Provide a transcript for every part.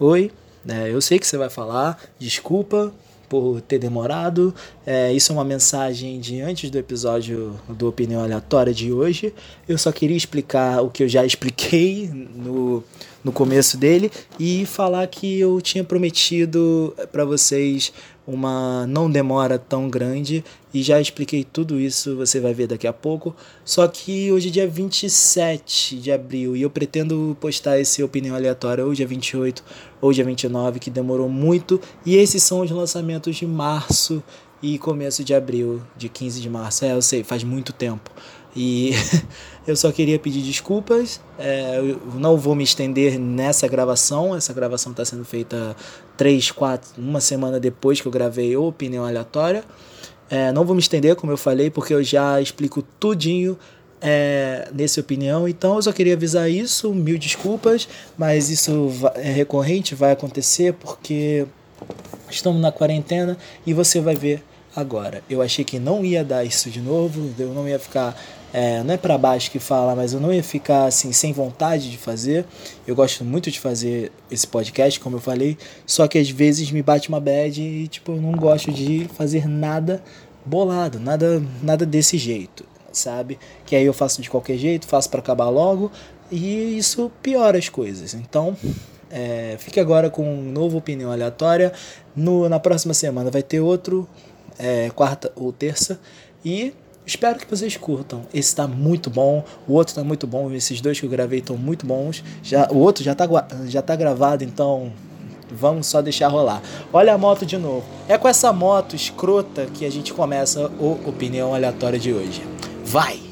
Oi, é, eu sei que você vai falar, desculpa por ter demorado. É, isso é uma mensagem de antes do episódio do Opinião Aleatória de hoje. Eu só queria explicar o que eu já expliquei no, no começo dele e falar que eu tinha prometido para vocês uma não demora tão grande e já expliquei tudo isso, você vai ver daqui a pouco. Só que hoje é dia 27 de abril e eu pretendo postar esse opinião aleatória ou dia 28 ou dia 29, que demorou muito, e esses são os lançamentos de março e começo de abril, de 15 de março. É, eu sei, faz muito tempo. E eu só queria pedir desculpas. É, eu não vou me estender nessa gravação. Essa gravação está sendo feita três, quatro, uma semana depois que eu gravei o Opinião Aleatória. É, não vou me estender, como eu falei, porque eu já explico tudinho é, opinião. Então eu só queria avisar isso, mil desculpas, mas isso é recorrente, vai acontecer porque estamos na quarentena e você vai ver agora. Eu achei que não ia dar isso de novo, eu não ia ficar é, não é para baixo que fala, mas eu não ia ficar assim sem vontade de fazer. Eu gosto muito de fazer esse podcast, como eu falei, só que às vezes me bate uma bad e tipo eu não gosto de fazer nada bolado, nada nada desse jeito, sabe? Que aí eu faço de qualquer jeito, faço para acabar logo e isso piora as coisas. Então, é, fique agora com um novo opinião aleatória. No, na próxima semana vai ter outro, é, quarta ou terça. E Espero que vocês curtam. Esse está muito bom, o outro está muito bom. Esses dois que eu gravei estão muito bons. Já, o outro já está já tá gravado, então vamos só deixar rolar. Olha a moto de novo. É com essa moto escrota que a gente começa o Opinião Aleatória de hoje. Vai!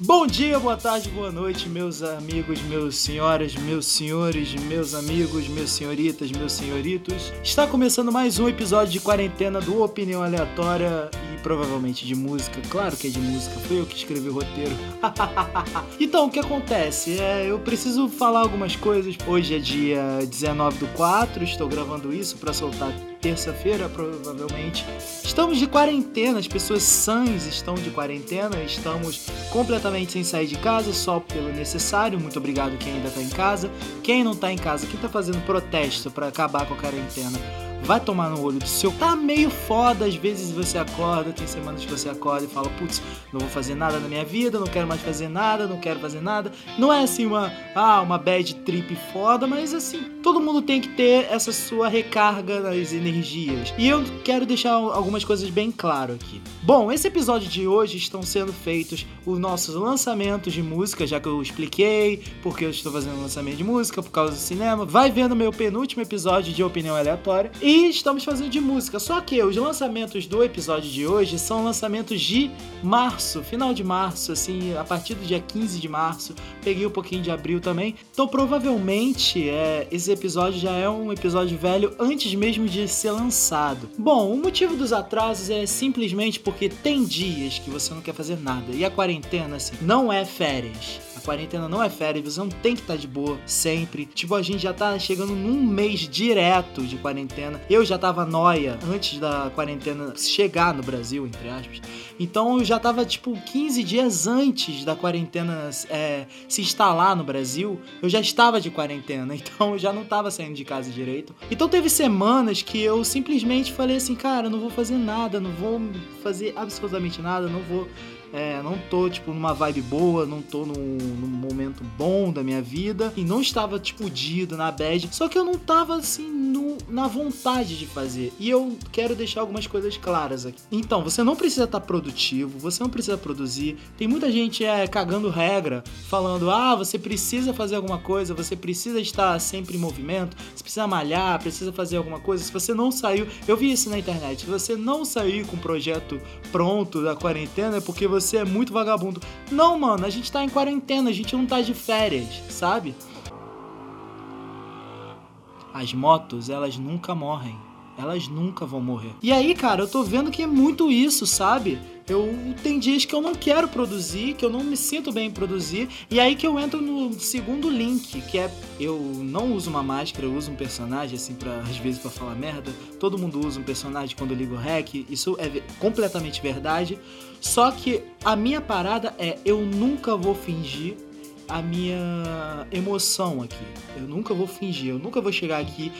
Bom dia, boa tarde, boa noite, meus amigos, meus senhoras, meus senhores, meus amigos, meus senhoritas, meus senhoritos. Está começando mais um episódio de quarentena do Opinião Aleatória e provavelmente de música. Claro que é de música, foi eu que escrevi o roteiro. então, o que acontece? É, eu preciso falar algumas coisas. Hoje é dia 19 do 4, estou gravando isso para soltar terça-feira, provavelmente. Estamos de quarentena, as pessoas sãs estão de quarentena, estamos completamente sem sair de casa, só pelo necessário. Muito obrigado quem ainda está em casa. Quem não está em casa, quem está fazendo protesto para acabar com a quarentena vai tomar no olho do seu. Tá meio foda, às vezes você acorda, tem semanas que você acorda e fala, putz, não vou fazer nada na minha vida, não quero mais fazer nada, não quero fazer nada. Não é assim uma, ah, uma bad trip foda, mas assim, todo mundo tem que ter essa sua recarga nas energias. E eu quero deixar algumas coisas bem claro aqui. Bom, esse episódio de hoje estão sendo feitos os nossos lançamentos de música, já que eu expliquei porque eu estou fazendo lançamento de música por causa do cinema. Vai vendo meu penúltimo episódio de opinião aleatória. Estamos fazendo de música. Só que os lançamentos do episódio de hoje são lançamentos de março, final de março, assim, a partir do dia 15 de março. Peguei um pouquinho de abril também. Então, provavelmente, é, esse episódio já é um episódio velho antes mesmo de ser lançado. Bom, o motivo dos atrasos é simplesmente porque tem dias que você não quer fazer nada. E a quarentena, assim, não é férias quarentena não é férias, você não tem que estar tá de boa sempre. Tipo, a gente já tá chegando num mês direto de quarentena. Eu já tava noia antes da quarentena chegar no Brasil, entre aspas. Então eu já tava, tipo, 15 dias antes da quarentena é, se instalar no Brasil, eu já estava de quarentena. Então eu já não tava saindo de casa direito. Então teve semanas que eu simplesmente falei assim, cara, não vou fazer nada, não vou fazer absolutamente nada, não vou é, não tô, tipo, numa vibe boa, não tô num, num, momento bom da minha vida e não estava, tipo, fudido na bad, só que eu não tava, assim, no, na vontade de fazer. E eu quero deixar algumas coisas claras aqui. Então, você não precisa estar tá produtivo, você não precisa produzir. Tem muita gente é, cagando regra, falando, ah, você precisa fazer alguma coisa, você precisa estar sempre em movimento, você precisa malhar, precisa fazer alguma coisa. Se você não saiu, eu vi isso na internet, se você não sair com o projeto pronto da quarentena é porque você você é muito vagabundo. Não, mano, a gente tá em quarentena, a gente não tá de férias, sabe? As motos, elas nunca morrem. Elas nunca vão morrer. E aí, cara, eu tô vendo que é muito isso, sabe? Eu tem dias que eu não quero produzir, que eu não me sinto bem em produzir, e aí que eu entro no segundo link, que é eu não uso uma máscara, eu uso um personagem assim para às vezes para falar merda. Todo mundo usa um personagem quando liga o rec, isso é completamente verdade. Só que a minha parada é eu nunca vou fingir a minha emoção aqui. Eu nunca vou fingir, eu nunca vou chegar aqui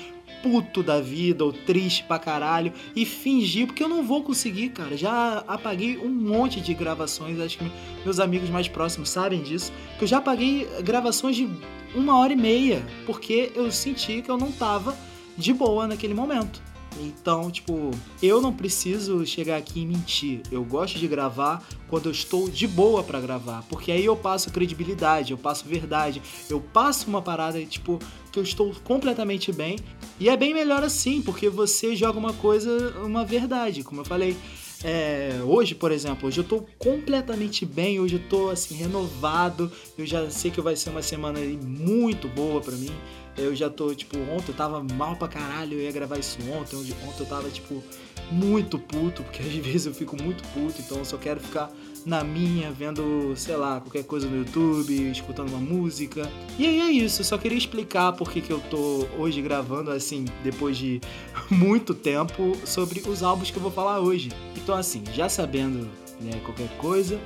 puto da vida ou triste pra caralho e fingir, porque eu não vou conseguir, cara. Já apaguei um monte de gravações, acho que meus amigos mais próximos sabem disso, que eu já apaguei gravações de uma hora e meia, porque eu senti que eu não tava de boa naquele momento. Então, tipo, eu não preciso chegar aqui e mentir. Eu gosto de gravar quando eu estou de boa para gravar, porque aí eu passo credibilidade, eu passo verdade, eu passo uma parada tipo que eu estou completamente bem. E é bem melhor assim, porque você joga uma coisa, uma verdade, como eu falei. É, hoje, por exemplo, hoje eu tô completamente bem, hoje eu tô assim renovado, eu já sei que vai ser uma semana muito boa para mim. Eu já tô, tipo, ontem eu tava mal pra caralho, eu ia gravar isso ontem, ontem eu tava, tipo, muito puto, porque às vezes eu fico muito puto, então eu só quero ficar na minha, vendo, sei lá, qualquer coisa no YouTube, escutando uma música. E aí é isso, eu só queria explicar por que, que eu tô hoje gravando, assim, depois de muito tempo, sobre os álbuns que eu vou falar hoje. Então, assim, já sabendo né, qualquer coisa,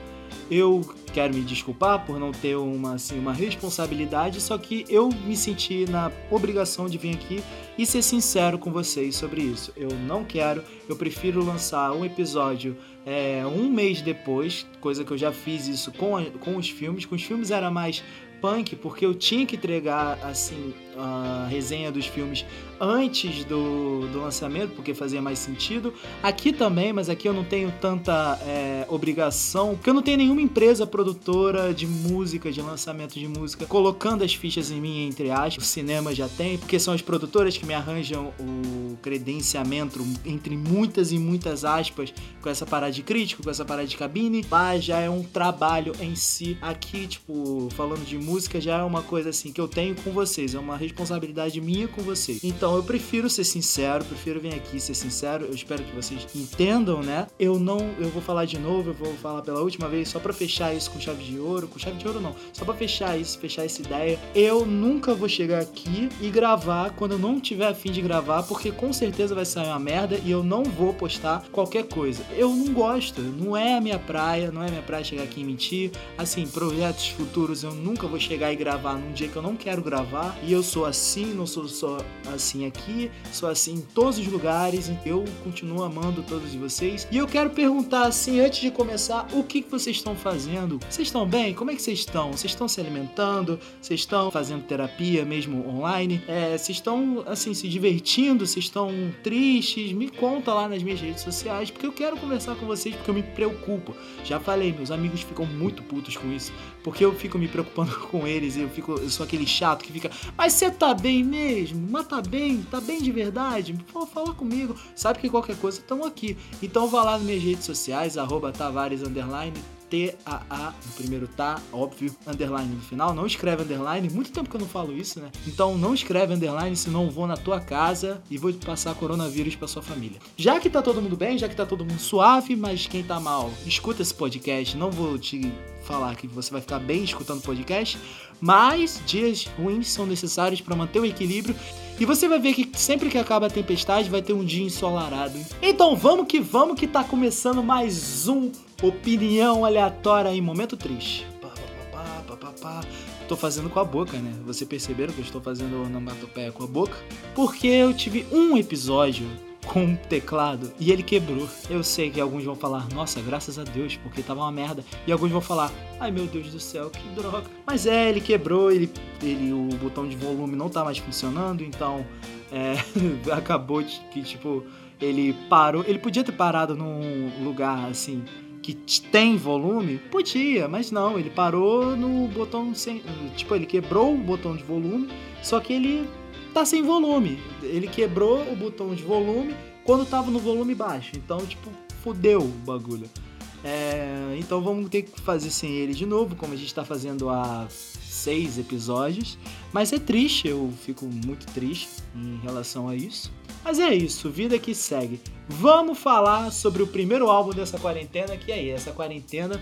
eu quero me desculpar por não ter uma, assim, uma responsabilidade, só que eu me senti na obrigação de vir aqui e ser sincero com vocês sobre isso. Eu não quero, eu prefiro lançar um episódio é, um mês depois, coisa que eu já fiz isso com, com os filmes. Com os filmes era mais punk, porque eu tinha que entregar assim a resenha dos filmes antes do, do lançamento, porque fazia mais sentido. Aqui também, mas aqui eu não tenho tanta é, obrigação, porque eu não tenho nenhuma empresa produtora de música, de lançamento de música, colocando as fichas em mim, entre aspas. O cinema já tem, porque são as produtoras que me arranjam o credenciamento, entre muitas e muitas aspas, com essa parada de crítico, com essa parada de cabine. Lá já é um trabalho em si. Aqui, tipo, falando de música, já é uma coisa assim que eu tenho com vocês, é uma responsabilidade minha com vocês. Então eu prefiro ser sincero, prefiro vir aqui ser sincero. Eu espero que vocês entendam, né? Eu não, eu vou falar de novo, eu vou falar pela última vez só para fechar isso com chave de ouro, com chave de ouro não, só para fechar isso, fechar essa ideia. Eu nunca vou chegar aqui e gravar quando eu não tiver afim de gravar, porque com certeza vai sair uma merda e eu não vou postar qualquer coisa. Eu não gosto, não é a minha praia, não é minha praia chegar aqui e mentir. Assim, projetos futuros eu nunca vou chegar e gravar num dia que eu não quero gravar e eu sou assim, não sou só assim aqui, sou assim em todos os lugares. Eu continuo amando todos vocês. E eu quero perguntar assim, antes de começar, o que, vocês estão fazendo? Vocês estão bem? Como é que vocês estão? Vocês estão se alimentando? Vocês estão fazendo terapia mesmo online? É, vocês estão assim se divertindo? Vocês estão tristes? Me conta lá nas minhas redes sociais, porque eu quero conversar com vocês, porque eu me preocupo. Já falei, meus amigos ficam muito putos com isso, porque eu fico me preocupando com eles, eu fico, eu sou aquele chato que fica, mas você tá bem mesmo? Mas tá bem? Tá bem de verdade? Pô, fala comigo. Sabe que qualquer coisa estamos aqui. Então vá lá nas minhas redes sociais, arroba Tavares Underline, T-A-A, no primeiro tá, óbvio, underline no final. Não escreve underline, muito tempo que eu não falo isso, né? Então não escreve underline, senão vou na tua casa e vou passar coronavírus pra sua família. Já que tá todo mundo bem, já que tá todo mundo suave, mas quem tá mal, escuta esse podcast. Não vou te falar que você vai ficar bem escutando podcast, mas dias ruins são necessários para manter o equilíbrio. E você vai ver que sempre que acaba a tempestade vai ter um dia ensolarado. Então vamos que vamos que tá começando mais um opinião aleatória em momento triste. Tô fazendo com a boca, né? Você perceberam que eu estou fazendo onomatopeia com a boca? Porque eu tive um episódio com um teclado e ele quebrou. Eu sei que alguns vão falar, nossa, graças a Deus, porque tava uma merda. E alguns vão falar, ai meu Deus do céu, que droga. Mas é, ele quebrou, ele, ele o botão de volume não tá mais funcionando, então é, acabou que, tipo, ele parou. Ele podia ter parado num lugar assim que tem volume? Podia, mas não, ele parou no botão sem. Tipo, ele quebrou o botão de volume, só que ele tá sem volume. Ele quebrou o botão de volume quando tava no volume baixo. Então, tipo, fodeu o bagulho. É, então vamos ter que fazer sem ele de novo, como a gente tá fazendo há seis episódios. Mas é triste, eu fico muito triste em relação a isso. Mas é isso, vida que segue. Vamos falar sobre o primeiro álbum dessa quarentena, que é essa quarentena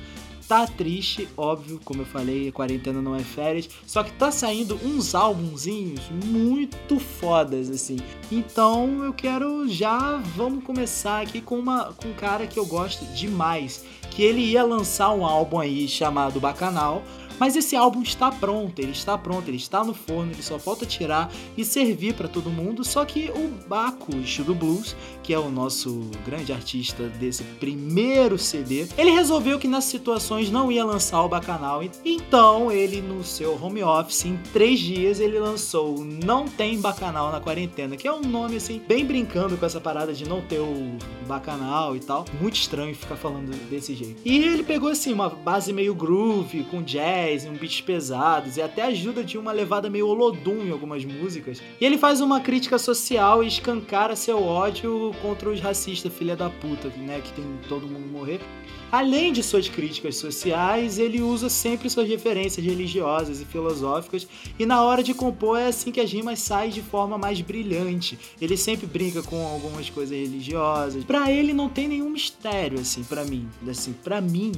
tá triste, óbvio, como eu falei, quarentena não é férias, só que tá saindo uns álbumzinhos muito fodas, assim. Então eu quero já, vamos começar aqui com, uma, com um cara que eu gosto demais, que ele ia lançar um álbum aí chamado Bacanal, Mas esse álbum está pronto, ele está pronto, ele está no forno, ele só falta tirar e servir para todo mundo. Só que o Baco do Blues, que é o nosso grande artista desse primeiro CD, ele resolveu que nas situações não ia lançar o Bacanal. Então ele, no seu home office, em três dias, ele lançou Não Tem Bacanal na Quarentena, que é um nome assim, bem brincando com essa parada de não ter o Bacanal e tal. Muito estranho ficar falando desse jeito. E ele pegou assim, uma base meio groove, com jazz, um beats pesados, e até ajuda de uma levada meio Olodum em algumas músicas. E ele faz uma crítica social e escancara seu ódio contra os racistas, filha da puta, né? Que tem todo mundo morrer. Além de suas críticas sociais, ele usa sempre suas referências religiosas e filosóficas, e na hora de compor é assim que as rimas saem de forma mais brilhante. Ele sempre brinca com algumas coisas religiosas. Para ele não tem nenhum mistério assim, para mim, assim, para mim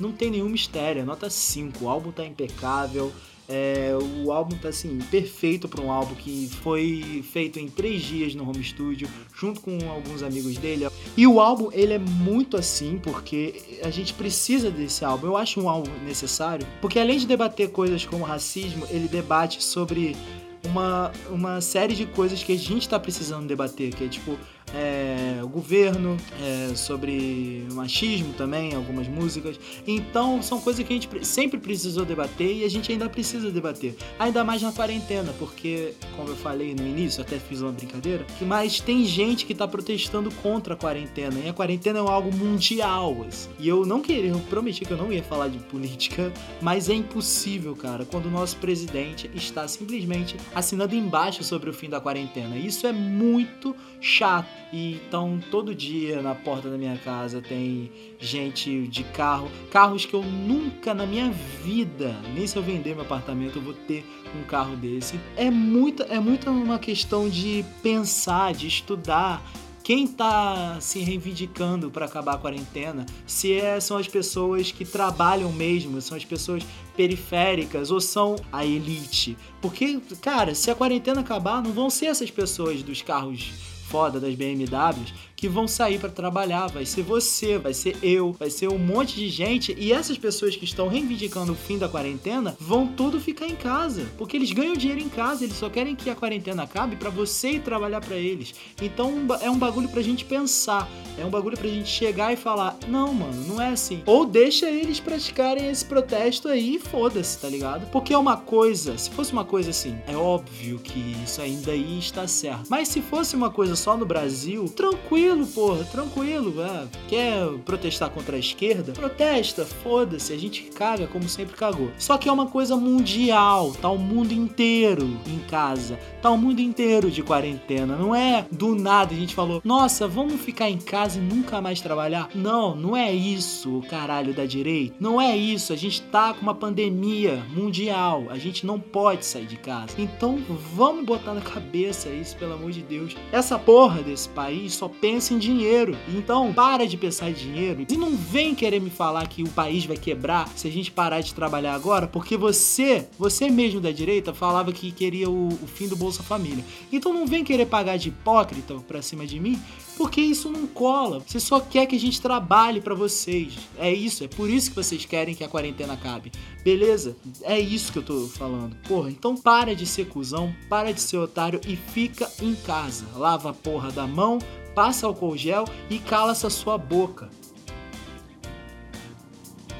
não tem nenhum mistério. Nota 5, o álbum tá impecável. É, o álbum tá assim, perfeito para um álbum que foi feito em três dias no home studio, junto com alguns amigos dele. E o álbum, ele é muito assim, porque a gente precisa desse álbum. Eu acho um álbum necessário, porque além de debater coisas como racismo, ele debate sobre uma, uma série de coisas que a gente está precisando debater, que é tipo é, o governo, é, sobre machismo também, algumas músicas. Então são coisas que a gente sempre precisou debater e a gente ainda precisa debater. Ainda mais na quarentena, porque, como eu falei no início, até fiz uma brincadeira, mais tem gente que está protestando contra a quarentena. E a quarentena é algo mundial. Assim. E eu não queria, eu prometi que eu não ia falar de política, mas é impossível, cara, quando o nosso presidente está simplesmente assinando embaixo sobre o fim da quarentena. Isso é muito chato. E então todo dia na porta da minha casa tem gente de carro, carros que eu nunca na minha vida, nem se eu vender meu apartamento, eu vou ter um carro desse. É muito, é muito uma questão de pensar, de estudar, quem está se reivindicando para acabar a quarentena, se é, são as pessoas que trabalham mesmo, são as pessoas periféricas ou são a elite. Porque, cara, se a quarentena acabar, não vão ser essas pessoas dos carros foda das BMWs que vão sair para trabalhar. Vai ser você, vai ser eu, vai ser um monte de gente. E essas pessoas que estão reivindicando o fim da quarentena vão tudo ficar em casa. Porque eles ganham dinheiro em casa, eles só querem que a quarentena acabe para você ir trabalhar para eles. Então é um bagulho pra gente pensar. É um bagulho pra gente chegar e falar: não, mano, não é assim. Ou deixa eles praticarem esse protesto aí e foda-se, tá ligado? Porque é uma coisa, se fosse uma coisa assim, é óbvio que isso ainda aí está certo. Mas se fosse uma coisa só no Brasil, tranquilo tranquilo, porra, tranquilo. Ah, quer protestar contra a esquerda? Protesta, foda-se, a gente caga como sempre cagou. Só que é uma coisa mundial, tá o mundo inteiro em casa, tá o mundo inteiro de quarentena. Não é do nada a gente falou, nossa, vamos ficar em casa e nunca mais trabalhar. Não, não é isso, caralho da direita. Não é isso, a gente tá com uma pandemia mundial, a gente não pode sair de casa. Então vamos botar na cabeça isso, pelo amor de Deus. Essa porra desse país só pensa pensa em dinheiro. Então, para de pensar em dinheiro e não vem querer me falar que o país vai quebrar se a gente parar de trabalhar agora, porque você, você mesmo da direita, falava que queria o, o fim do Bolsa Família. Então não vem querer pagar de hipócrita pra cima de mim, porque isso não cola. Você só quer que a gente trabalhe para vocês. É isso, é por isso que vocês querem que a quarentena acabe. Beleza? É isso que eu tô falando. Porra, então para de ser cuzão, para de ser otário e fica em casa. Lava a porra da mão, passa álcool gel e cala essa sua boca.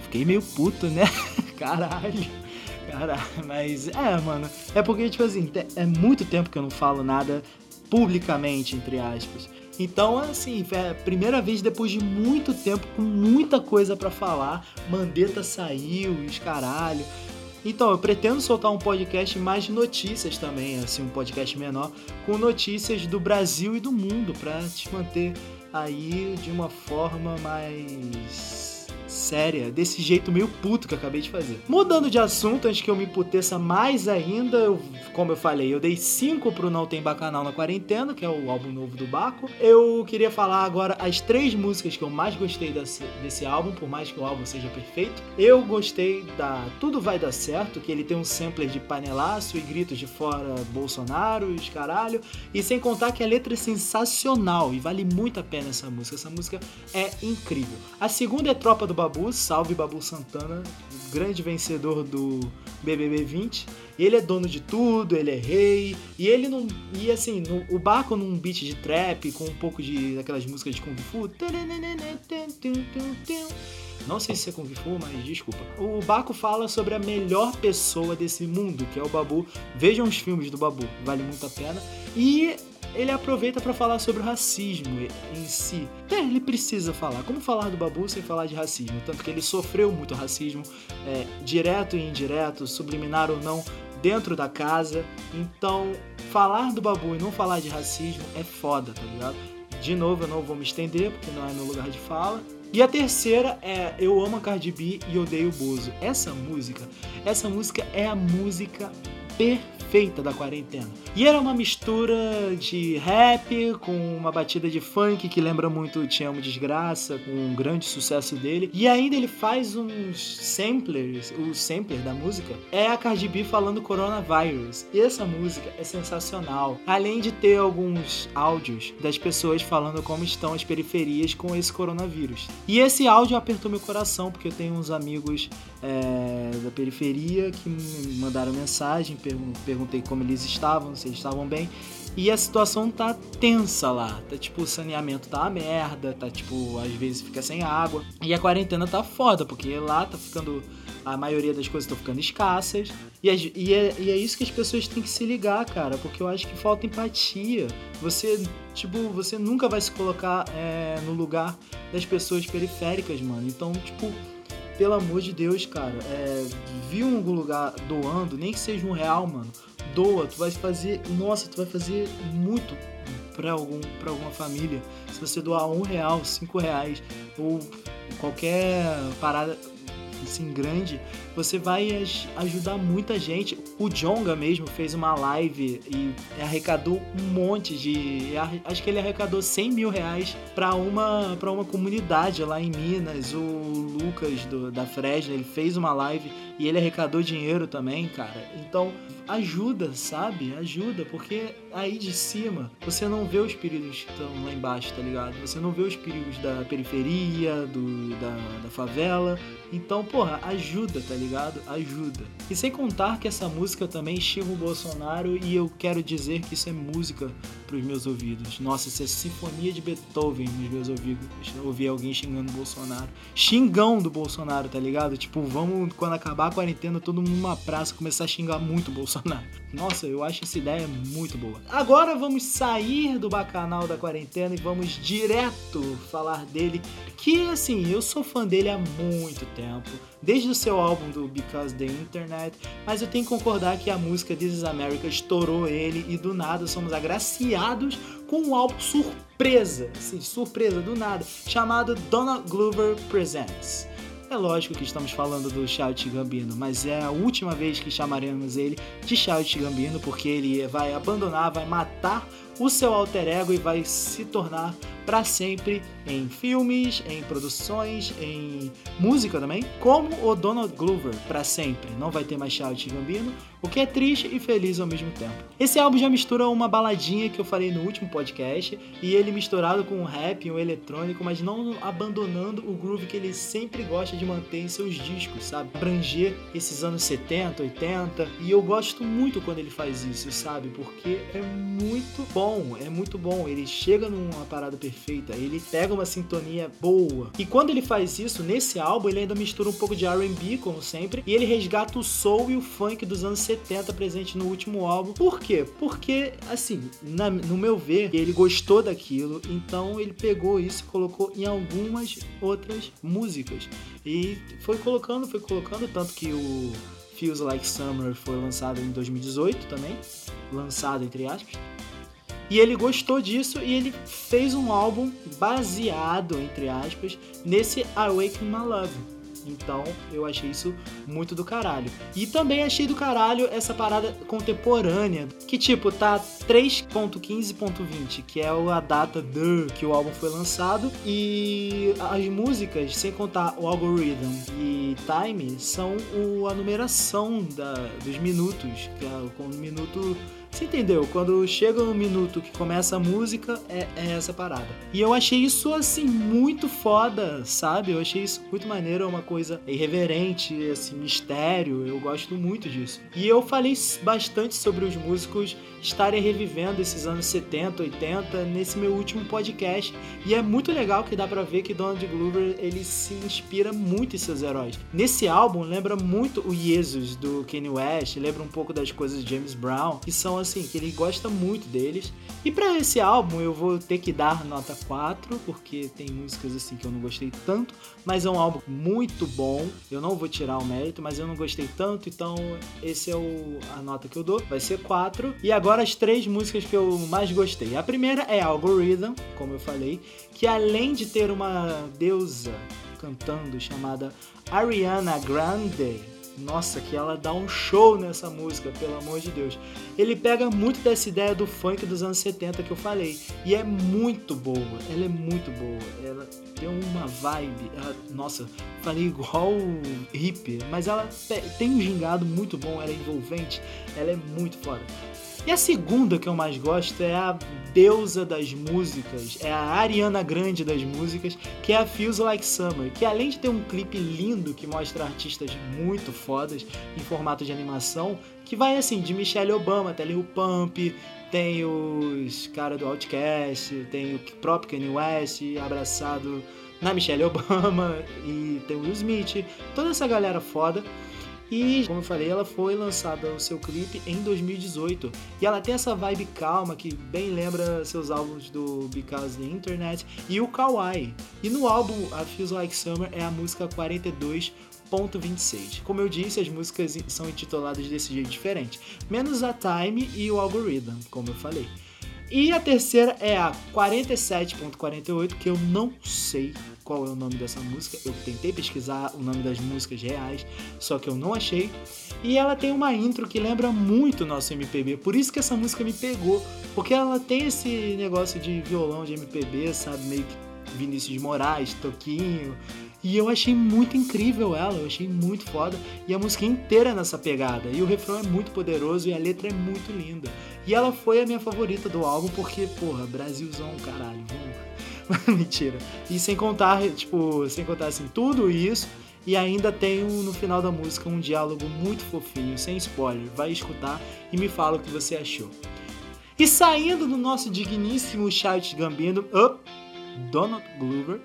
Fiquei meio puto, né? Caralho. Caralho, mas é, mano. É porque, tipo assim, é muito tempo que eu não falo nada publicamente, entre aspas. Então, assim, é a primeira vez depois de muito tempo, com muita coisa para falar. Mandetta saiu, os caralho. Então, eu pretendo soltar um podcast mais de notícias também, assim, um podcast menor, com notícias do Brasil e do mundo, para te manter aí de uma forma mais séria, desse jeito meio puto que eu acabei de fazer. Mudando de assunto, antes que eu me puteça mais ainda, eu, como eu falei, eu dei 5 pro Não Tem Bacanal na Quarentena, que é o álbum novo do Baco. Eu queria falar agora as três músicas que eu mais gostei desse, desse álbum, por mais que o álbum seja perfeito. Eu gostei da Tudo Vai Dar Certo, que ele tem um sampler de panelaço e gritos de fora Bolsonaro, os caralho. E sem contar que a letra é sensacional e vale muito a pena essa música. Essa música é incrível. A segunda é Tropa do Babu, salve Babu Santana, grande vencedor do BBB 20. Ele é dono de tudo, ele é rei, e ele não. E assim, no, o Baco num beat de trap, com um pouco de daquelas músicas de Kung Fu. Não sei se é Kung Fu, mas desculpa. O Baco fala sobre a melhor pessoa desse mundo, que é o Babu. Vejam os filmes do Babu, vale muito a pena. E ele aproveita para falar sobre o racismo em si. É, ele precisa falar. Como falar do Babu sem falar de racismo? Tanto que ele sofreu muito racismo, é, direto e indireto, subliminar ou não, dentro da casa. Então, falar do Babu e não falar de racismo é foda, tá ligado? De novo, eu não vou me estender, porque não é meu lugar de fala. E a terceira é Eu Amo a Cardi B e Odeio o Bozo. Essa música, essa música é a música perfeita da quarentena. E era uma mistura de rap com uma batida de funk que lembra muito Te Amo Desgraça, com um grande sucesso dele. E ainda ele faz uns samplers, o sampler da música é a Cardi B falando coronavirus. E essa música é sensacional. Além de ter alguns áudios das pessoas falando como estão as periferias com esse coronavírus. E esse áudio apertou meu coração, porque eu tenho uns amigos é, da periferia que me mandaram mensagem, perguntei como eles estavam, se eles estavam bem. E a situação tá tensa lá. Tá tipo, o saneamento tá uma merda, tá tipo, às vezes fica sem água. E a quarentena tá foda, porque lá tá ficando. A maioria das coisas estão ficando escassas. E, e, é, e é isso que as pessoas têm que se ligar, cara, porque eu acho que falta empatia. Você, tipo, você nunca vai se colocar é, no lugar das pessoas periféricas, mano. Então, tipo, pelo amor de Deus, cara, é, viu algum lugar doando, nem que seja um real, mano, doa, tu vai fazer, nossa, tu vai fazer muito para algum, pra alguma família. Se você doar um real, cinco reais, ou qualquer parada assim grande, você vai ajudar muita gente. O Jonga mesmo fez uma live e arrecadou um monte de. Acho que ele arrecadou 100 mil reais para uma, pra uma comunidade lá em Minas. O Lucas do, da Fresno, ele fez uma live e ele arrecadou dinheiro também, cara. Então, ajuda, sabe? Ajuda, porque aí de cima você não vê os perigos que estão lá embaixo, tá ligado? Você não vê os perigos da periferia, do, da, da favela. Então, porra, ajuda, tá ligado? Ajuda. E sem contar que essa música também xinga o Bolsonaro e eu quero dizer que isso é música pros meus ouvidos. Nossa, isso é sinfonia de Beethoven nos meus ouvidos. Ouvir alguém xingando o Bolsonaro. Xingão do Bolsonaro, tá ligado? Tipo, vamos, quando acabar a quarentena, todo mundo numa praça começar a xingar muito o Bolsonaro. Nossa, eu acho essa ideia muito boa. Agora vamos sair do bacanal da quarentena e vamos direto falar dele, que assim, eu sou fã dele há muito tempo, desde o seu álbum do Because the Internet, mas eu tenho que concordar que a música This is America estourou ele e do nada somos agraciados com um álbum surpresa, assim, surpresa do nada, chamado Donna Glover Presents. É lógico que estamos falando do Childish Gambino, mas é a última vez que chamaremos ele de Childish Gambino, porque ele vai abandonar, vai matar o seu alter ego e vai se tornar para sempre em filmes, em produções, em música também, como o Donald Glover para sempre. Não vai ter mais Childish Gambino, o que é triste e feliz ao mesmo tempo. Esse álbum já mistura uma baladinha que eu falei no último podcast e ele misturado com um rap, um eletrônico, mas não abandonando o groove que ele sempre gosta de manter em seus discos, sabe? Abranger esses anos 70, 80 e eu gosto muito quando ele faz isso, sabe? Porque é muito bom, é muito bom. Ele chega numa parada perfeita, ele pega uma sintonia boa. E quando ele faz isso nesse álbum, ele ainda mistura um pouco de R&B, como sempre, e ele resgata o soul e o funk dos anos 70 70 presente no último álbum. Por quê? Porque, assim, na, no meu ver, ele gostou daquilo, então ele pegou isso e colocou em algumas outras músicas. E foi colocando, foi colocando, tanto que o Feels Like Summer foi lançado em 2018 também, lançado entre aspas. E ele gostou disso e ele fez um álbum baseado, entre aspas, nesse Awaken My Love então eu achei isso muito do caralho. E também achei do caralho essa parada contemporânea, que tipo, tá 3.15.20, que é a data do que o álbum foi lançado, e as músicas, sem contar o algorithm e time, são o, a numeração da, dos minutos, que é o minuto Você entendeu? Quando chega no minuto que começa a música, é, é, essa parada. E eu achei isso, assim, muito foda, sabe? Eu achei isso muito maneiro, é uma coisa irreverente, assim, mistério. Eu gosto muito disso. E eu falei bastante sobre os músicos estarem revivendo esses anos 70, 80 nesse meu último podcast. E é muito legal que dá para ver que Donald Glover ele se inspira muito em seus heróis. Nesse álbum lembra muito o Jesus do Kanye West, lembra um pouco das coisas de James Brown, que são assim, que ele gosta muito deles. E para esse álbum eu vou ter que dar nota 4, porque tem músicas assim que eu não gostei tanto, mas é um álbum muito bom. Eu não vou tirar o mérito, mas eu não gostei tanto, então esse é o, a nota que eu dou, vai ser 4. E agora as três músicas que eu mais gostei. A primeira é Algorithm, como eu falei, que além de ter uma deusa cantando chamada Ariana Grande, nossa, que ela dá um show nessa música, pelo amor de Deus. Ele pega muito dessa ideia do funk dos anos 70 que eu falei. E é muito boa. Ela é muito boa. Ela tem uma vibe. Ela, nossa, falei igual hippie, mas ela tem um gingado muito bom, ela é envolvente, ela é muito foda. E a segunda que eu mais gosto é a deusa das músicas, é a Ariana Grande das músicas, que é a Feels Like Summer, que além de ter um clipe lindo que mostra artistas muito fodas em formato de animação, que vai assim, de Michelle Obama até Lil Pump, tem os caras do Outcast, tem o próprio Kanye West abraçado na Michelle Obama e tem o Will Smith, toda essa galera foda. E, como eu falei, ela foi lançada o seu clipe em 2018. E ela tem essa vibe calma que bem lembra seus álbuns do Because the Internet e o Kawaii. E no álbum A Feels Like Summer é a música 42.26. Como eu disse, as músicas são intituladas desse jeito diferente, menos a Time e o Algorithm, como eu falei. E a terceira é a 47.48, que eu não sei qual é o nome dessa música. Eu tentei pesquisar o nome das músicas reais, só que eu não achei. E ela tem uma intro que lembra muito o nosso MPB, por isso que essa música me pegou, porque ela tem esse negócio de violão de MPB, sabe, meio que Vinícius de Moraes, Toquinho. E eu achei muito incrível ela, eu achei muito foda. E a música inteira nessa pegada. E o refrão é muito poderoso e a letra é muito linda. E ela foi a minha favorita do álbum porque, porra, Brasilzão, caralho, vamos Mentira. E sem contar, tipo, sem contar assim, tudo isso. E ainda tem no final da música um diálogo muito fofinho, sem spoiler. Vai escutar e me fala o que você achou. E saindo do nosso digníssimo chat Gambino, up, Donald Glover,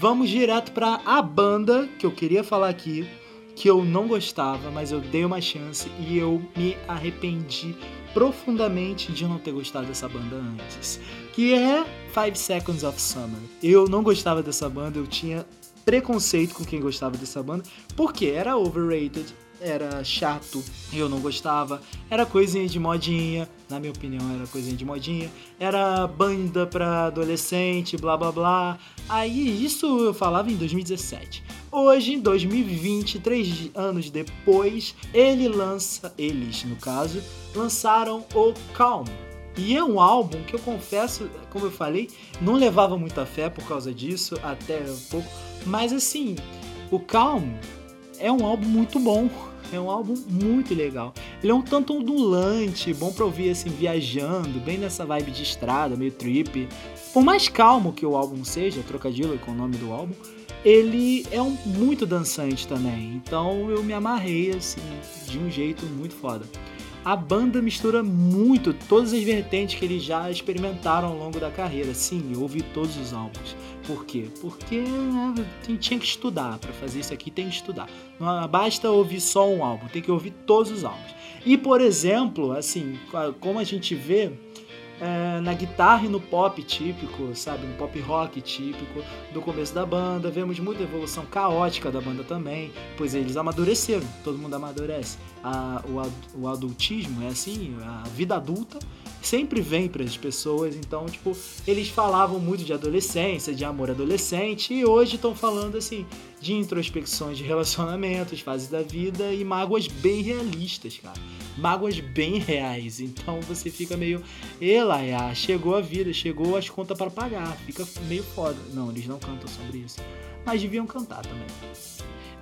vamos direto para a banda que eu queria falar aqui, que eu não gostava, mas eu dei uma chance e eu me arrependi profundamente de não ter gostado dessa banda antes, que é Five Seconds of Summer. Eu não gostava dessa banda, eu tinha preconceito com quem gostava dessa banda, porque era overrated, era chato, eu não gostava, era coisinha de modinha, na minha opinião era coisinha de modinha, era banda pra adolescente, blá blá blá. Aí isso eu falava em 2017. Hoje, em 2020, três anos depois, ele lança, eles no caso, lançaram o Calm. E é um álbum que eu confesso, como eu falei, não levava muita fé por causa disso, até um pouco. Mas assim, o Calm é um álbum muito bom é um álbum muito legal. Ele é um tanto ondulante, bom pra ouvir assim, viajando, bem nessa vibe de estrada, meio trip. Por mais calmo que o álbum seja, trocadilho com o nome do álbum, ele é um, muito dançante também. Então eu me amarrei assim, de um jeito muito foda. A banda mistura muito todas as vertentes que eles já experimentaram ao longo da carreira. Sim, eu ouvi todos os álbuns. Por quê? Porque né, tinha que estudar. Para fazer isso aqui tem que estudar. Não basta ouvir só um álbum, tem que ouvir todos os álbuns. E por exemplo, assim, como a gente vê é, na guitarra e no pop típico, sabe? No pop rock típico do começo da banda. Vemos muita evolução caótica da banda também, pois eles amadureceram, todo mundo amadurece. A, o, o adultismo é assim, a vida adulta sempre vem para as pessoas, então, tipo, eles falavam muito de adolescência, de amor adolescente, e hoje estão falando, assim, de introspecções de relacionamentos, fases da vida e mágoas bem realistas, cara. Mágoas bem reais. Então você fica meio, elaia, chegou a vida, chegou as contas para pagar, fica meio foda. Não, eles não cantam sobre isso, mas deviam cantar também.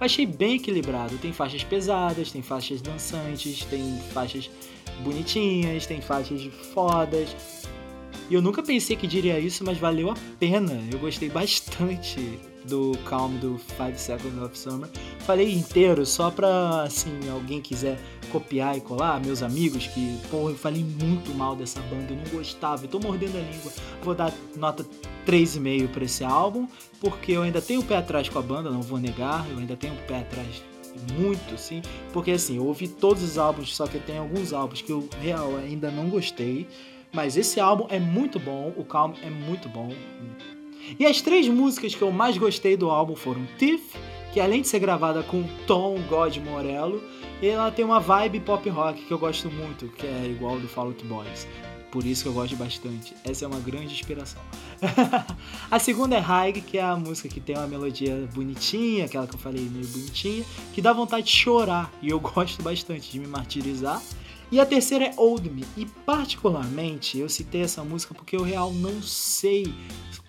Achei bem equilibrado. Tem faixas pesadas, tem faixas dançantes, tem faixas bonitinhas, tem faixas fodas. E eu nunca pensei que diria isso, mas valeu a pena. Eu gostei bastante do Calm do Five Seconds of Summer. Falei inteiro só pra, assim, alguém quiser copiar e colar, meus amigos, que, pô, eu falei muito mal dessa banda, eu não gostava, eu tô mordendo a língua. Vou dar nota 3,5 pra esse álbum, porque eu ainda tenho o pé atrás com a banda, não vou negar, eu ainda tenho o pé atrás muito, sim, porque assim, eu ouvi todos os álbuns, só que tem alguns álbuns que eu real ainda não gostei. Mas esse álbum é muito bom, o Calm é muito bom. E as três músicas que eu mais gostei do álbum foram Thief, que além de ser gravada com Tom God Morello, ela tem uma vibe pop rock que eu gosto muito, que é igual do Fall Out Boys. Por isso que eu gosto bastante. Essa é uma grande inspiração. a segunda é High, que é a música que tem uma melodia bonitinha, aquela que eu falei meio bonitinha, que dá vontade de chorar. E eu gosto bastante de me martirizar. E a terceira é Old Me. E particularmente eu citei essa música porque eu real não sei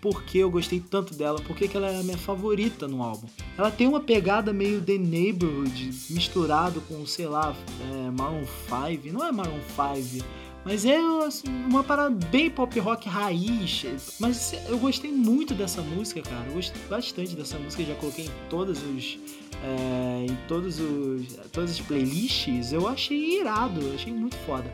por que eu gostei tanto dela, porque que ela é a minha favorita no álbum. Ela tem uma pegada meio The Neighborhood misturado com, sei lá, é, Maroon 5. Não é Maroon 5, mas é assim, uma parada bem pop rock raiz. Mas eu gostei muito dessa música, cara. Eu gostei bastante dessa música. Já coloquei em todos os é, em todos os, todas as playlists, eu achei irado, eu achei muito foda.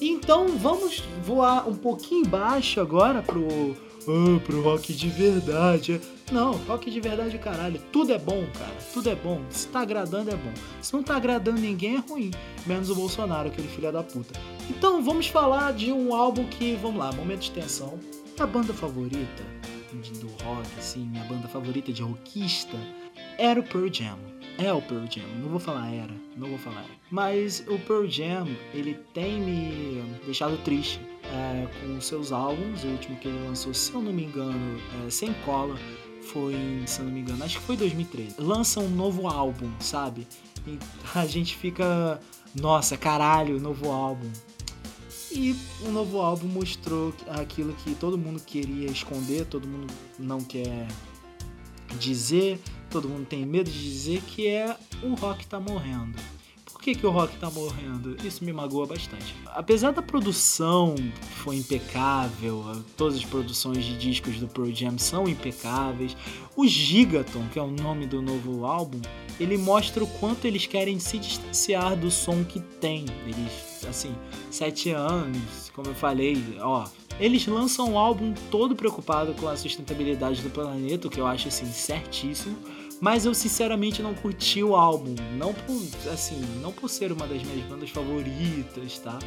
Então vamos voar um pouquinho baixo agora pro, oh, pro rock de verdade. Não, rock de verdade, caralho. Tudo é bom, cara. Tudo é bom. Se tá agradando, é bom. Se não tá agradando ninguém, é ruim. Menos o Bolsonaro, aquele filho da puta. Então vamos falar de um álbum que, vamos lá, momento de tensão. A banda favorita do rock, assim, minha banda favorita de rockista era o Pearl Jam. É o Pearl Jam, não vou falar era, não vou falar. Mas o Pearl Jam, ele tem me deixado triste é, com seus álbuns. O último que ele lançou, se eu não me engano, é, sem cola, foi, se eu não me engano, acho que foi 2013. Lança um novo álbum, sabe? E a gente fica, nossa, caralho, novo álbum. E o novo álbum mostrou aquilo que todo mundo queria esconder, todo mundo não quer dizer, todo mundo tem medo de dizer que é o rock tá morrendo. Por que, que o rock tá morrendo? Isso me magoa bastante. Apesar da produção foi impecável, todas as produções de discos do Pearl Jam são impecáveis, o Gigaton, que é o nome do novo álbum, ele mostra o quanto eles querem se distanciar do som que tem. Eles, assim, sete anos, como eu falei, ó, eles lançam um álbum todo preocupado com a sustentabilidade do planeta, o que eu acho assim certíssimo. Mas eu sinceramente não curti o álbum, não por assim, não por ser uma das minhas bandas favoritas, tá?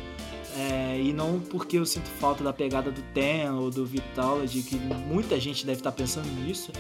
É, e não porque eu sinto falta da pegada do Ten ou do Vitalogy, que muita gente deve estar pensando nisso,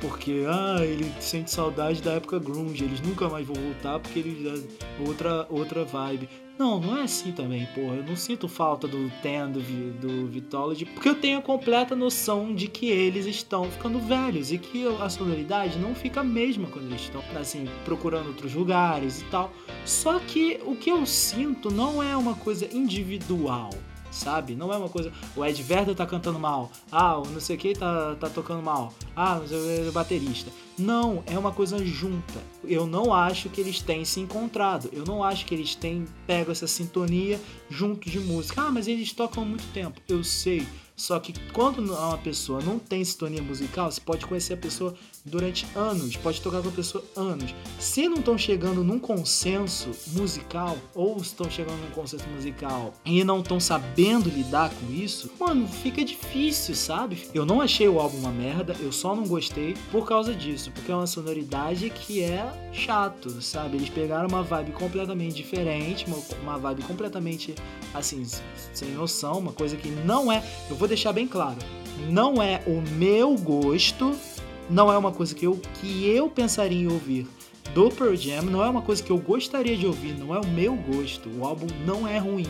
porque ah, ele sente saudade da época grunge, eles nunca mais vão voltar porque eles outra outra vibe. Não, não é assim também, porra. Eu não sinto falta do Ten, do, do Vitology, porque eu tenho a completa noção de que eles estão ficando velhos e que a sonoridade não fica a mesma quando eles estão, assim, procurando outros lugares e tal. Só que o que eu sinto não é uma coisa individual sabe? Não é uma coisa. O Ed Vedder tá cantando mal. Ah, o não sei o que tá, tá tocando mal. Ah, o, o baterista. Não, é uma coisa junta. Eu não acho que eles têm se encontrado. Eu não acho que eles têm pego essa sintonia junto de música. Ah, mas eles tocam há muito tempo. Eu sei. Só que quando uma pessoa não tem sintonia musical, você pode conhecer a pessoa durante anos, pode tocar com a pessoa anos. Se não estão chegando num consenso musical, ou estão chegando num consenso musical e não estão sabendo lidar com isso, mano, fica difícil, sabe? Eu não achei o álbum uma merda, eu só não gostei por causa disso, porque é uma sonoridade que é chato, sabe? Eles pegaram uma vibe completamente diferente, uma, uma vibe completamente assim, sem noção, uma coisa que não é. Eu vou deixar bem claro, não é o meu gosto, não é uma coisa que eu, que eu pensaria em ouvir do Pearl Jam, não é uma coisa que eu gostaria de ouvir, não é o meu gosto. O álbum não é ruim.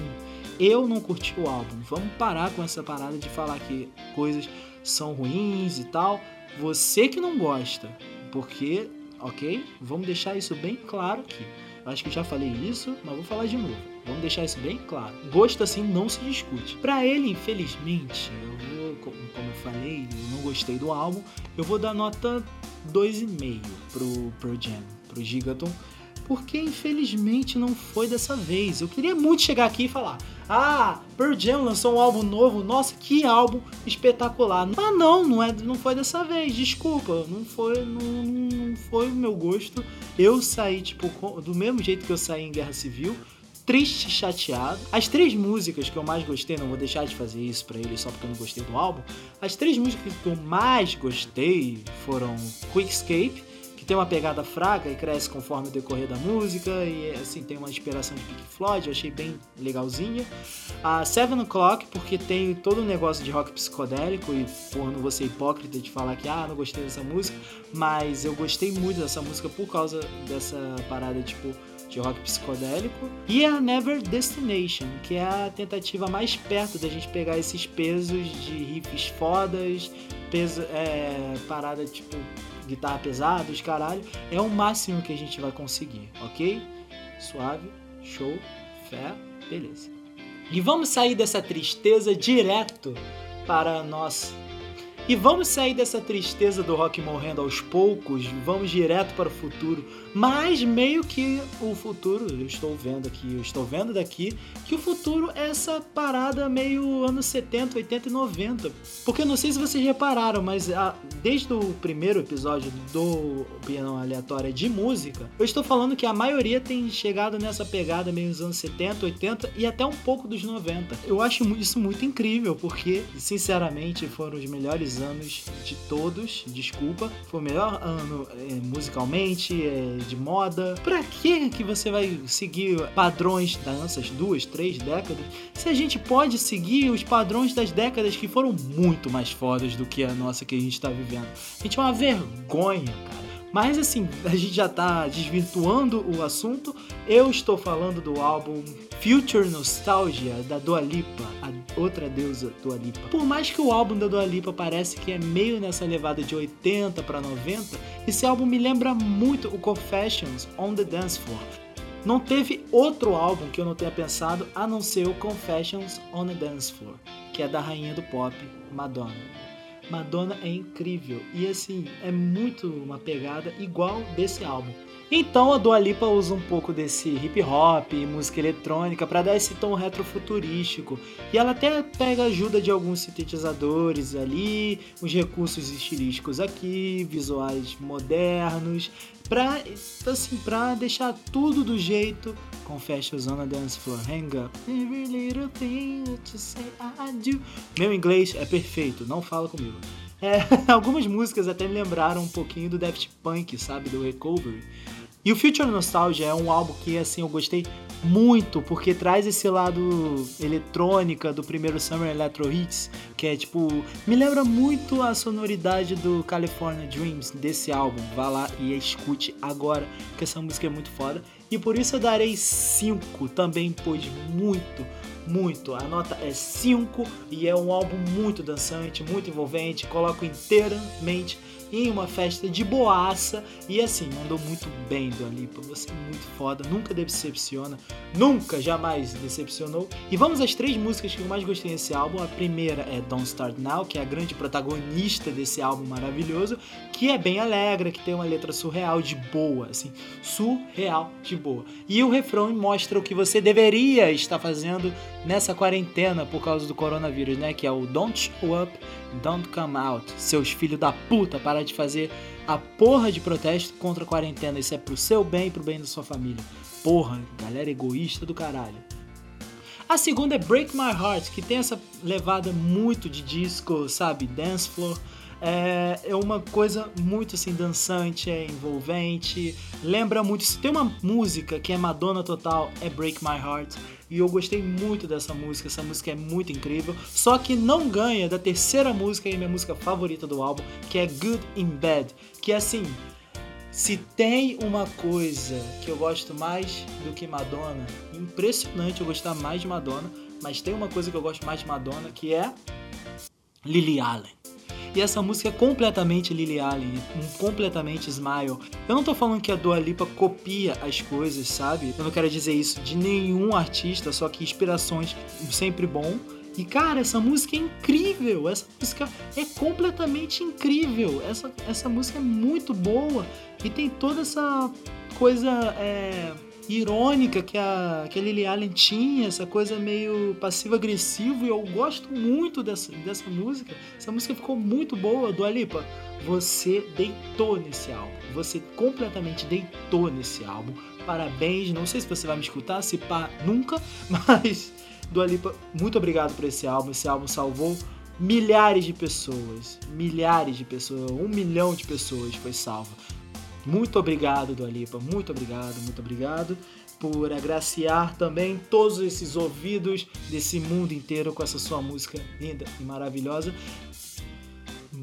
Eu não curti o álbum. Vamos parar com essa parada de falar que coisas são ruins e tal. Você que não gosta, porque, ok? Vamos deixar isso bem claro aqui. Acho que já falei isso, mas vou falar de novo. Vamos deixar isso bem claro. Gosto assim não se discute. Para ele, infelizmente, eu vou, como eu falei, eu não gostei do álbum. Eu vou dar nota 2,5 pro Pro Jam, pro Gigaton, porque infelizmente não foi dessa vez. Eu queria muito chegar aqui e falar: "Ah, Pearl Jam lançou um álbum novo. Nossa, que álbum espetacular". Ah, não, não é, não foi dessa vez. Desculpa, não foi, não, não foi o meu gosto. Eu saí tipo do mesmo jeito que eu saí em Guerra Civil, triste, chateado. As três músicas que eu mais gostei, não vou deixar de fazer isso para ele só porque eu não gostei do álbum. As três músicas que eu mais gostei foram Quickscape, que tem uma pegada fraca e cresce conforme o decorrer da música e assim tem uma inspiração de Pink Floyd, eu achei bem legalzinha. A Seven O'Clock porque tem todo um negócio de rock psicodélico e por não vou ser hipócrita de falar que ah, não gostei dessa música, mas eu gostei muito dessa música por causa dessa parada tipo de rock psicodélico, e a Never Destination, que é a tentativa mais perto da gente pegar esses pesos de riffs fodas, peso, é, parada tipo guitarra pesada, os caralho, é o máximo que a gente vai conseguir, ok? Suave, show, fé, beleza. E vamos sair dessa tristeza direto para nós e vamos sair dessa tristeza do rock morrendo aos poucos, vamos direto para o futuro. Mas meio que o futuro, eu estou vendo aqui, eu estou vendo daqui, que o futuro é essa parada meio anos 70, 80 e 90. Porque eu não sei se vocês repararam, mas a, desde o primeiro episódio do Opinião Aleatória de Música, eu estou falando que a maioria tem chegado nessa pegada meio nos anos 70, 80 e até um pouco dos 90. Eu acho isso muito incrível, porque, sinceramente, foram os melhores anos de todos, desculpa. Foi o melhor ano é, musicalmente, é, de moda. Pra que que você vai seguir padrões danças duas, três décadas, se a gente pode seguir os padrões das décadas que foram muito mais fodas do que a nossa que a gente tá vivendo? A gente é uma vergonha, cara. Mas assim, a gente já tá desvirtuando o assunto. Eu estou falando do álbum Future Nostalgia da Dua Lipa, a outra deusa Dua Lipa. Por mais que o álbum da Dua Lipa parece que é meio nessa levada de 80 para 90, esse álbum me lembra muito o Confessions on the Dance Floor. Não teve outro álbum que eu não tenha pensado a não ser o Confessions on the Dance Floor, que é da rainha do pop, Madonna. Madonna é incrível e assim é muito uma pegada igual desse álbum. Então a Dua Lipa usa um pouco desse hip hop, música eletrônica para dar esse tom retrofuturístico. E ela até pega ajuda de alguns sintetizadores ali, os recursos estilísticos aqui, visuais modernos, pra, assim, pra deixar tudo do jeito Confessions on a Dance Floor, Hang Up. Every little thing say I do. Meu inglês é perfeito, não fala comigo. É, algumas músicas até me lembraram um pouquinho do Daft Punk, sabe, do Recovery. E o Future Nostalgia é um álbum que assim eu gostei muito, porque traz esse lado eletrônica do primeiro Summer Electro Hits, que é tipo, me lembra muito a sonoridade do California Dreams desse álbum. Vá lá e escute agora, que essa música é muito foda. E por isso eu darei 5 também, pois muito, muito. A nota é 5 e é um álbum muito dançante, muito envolvente. Coloco inteiramente em uma festa de boaça e assim, mandou muito bem do Alipa. Você é muito foda, nunca decepciona, nunca, jamais decepcionou. E vamos às três músicas que eu mais gostei desse álbum. A primeira é Don't Start Now, que é a grande protagonista desse álbum maravilhoso, que é bem alegre, que tem uma letra surreal de boa, assim, surreal de boa. E o refrão mostra o que você deveria estar fazendo nessa quarentena por causa do coronavírus, né? Que é o Don't Show Up, Don't Come Out. Seus filhos da puta, para de fazer a porra de protesto contra a quarentena. Isso é pro seu bem e pro bem da sua família. Porra, galera egoísta do caralho. A segunda é Break My Heart, que tem essa levada muito de disco, sabe? Dance floor. É, é uma coisa muito assim dançante, é envolvente, lembra muito. Se tem uma música que é Madonna total, é Break My Heart. E eu gostei muito dessa música, essa música é muito incrível. Só que não ganha da terceira música e minha música favorita do álbum, que é Good in Bed. Que é assim, se tem uma coisa que eu gosto mais do que Madonna, impressionante eu gostar mais de Madonna, mas tem uma coisa que eu gosto mais de Madonna que é Lily Allen. E essa música é completamente Lily Allen, completamente Smile. Eu não tô falando que a Dua Lipa copia as coisas, sabe? Eu não quero dizer isso de nenhum artista, só que inspirações sempre bom. E cara, essa música é incrível. Essa música é completamente incrível. Essa, essa música é muito boa e tem toda essa coisa é, irônica que a, que a Lily Allen tinha, essa coisa meio passivo-agressivo, e eu gosto muito dessa, dessa música. Essa música ficou muito boa, do Alipa. Você deitou nesse álbum, você completamente deitou nesse álbum. Parabéns, não sei se você vai me escutar, se pá, nunca, mas do Alipa, muito obrigado por esse álbum. Esse álbum salvou milhares de pessoas, milhares de pessoas, um milhão de pessoas foi salvo. Muito obrigado, Dualipa, muito obrigado, muito obrigado por agraciar também todos esses ouvidos desse mundo inteiro com essa sua música linda e maravilhosa.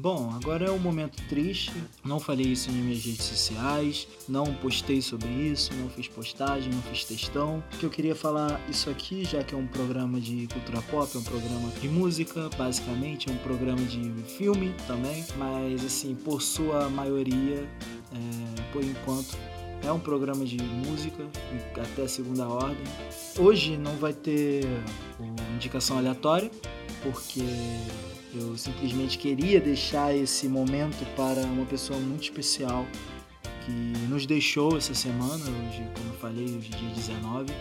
Bom, agora é um momento triste. Não falei isso em minhas redes sociais, não postei sobre isso, não fiz postagem, não fiz textão. Que eu queria falar isso aqui, já que é um programa de cultura pop, é um programa de música, basicamente, é um programa de filme também, mas assim, por sua maioria, é, por enquanto, é um programa de música até segunda ordem. Hoje não vai ter indicação aleatória, porque eu simplesmente queria deixar esse momento para uma pessoa muito especial que nos deixou essa semana, hoje, como eu falei, hoje dia 19.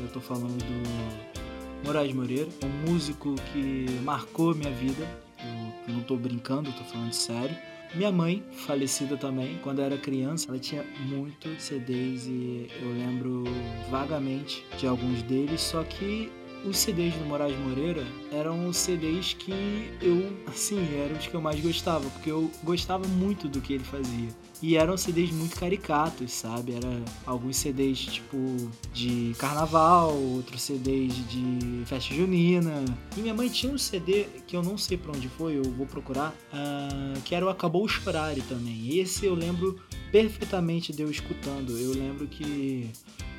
Eu estou falando do Moraes Moreira, um músico que marcou minha vida. Eu não estou brincando, estou falando sério. Minha mãe, falecida também, quando eu era criança, ela tinha muitos CDs e eu lembro vagamente de alguns deles, só que os CDs do Moraes Moreira eram os CDs que eu, assim, eram os que eu mais gostava, porque eu gostava muito do que ele fazia. E eram CDs muito caricatos, sabe? Era alguns CDs tipo de carnaval, outros CDs de festa junina. E minha mãe tinha um CD que eu não sei para onde foi, eu vou procurar, uh, que era o Acabou Chorar também. Esse eu lembro perfeitamente de eu escutando. Eu lembro que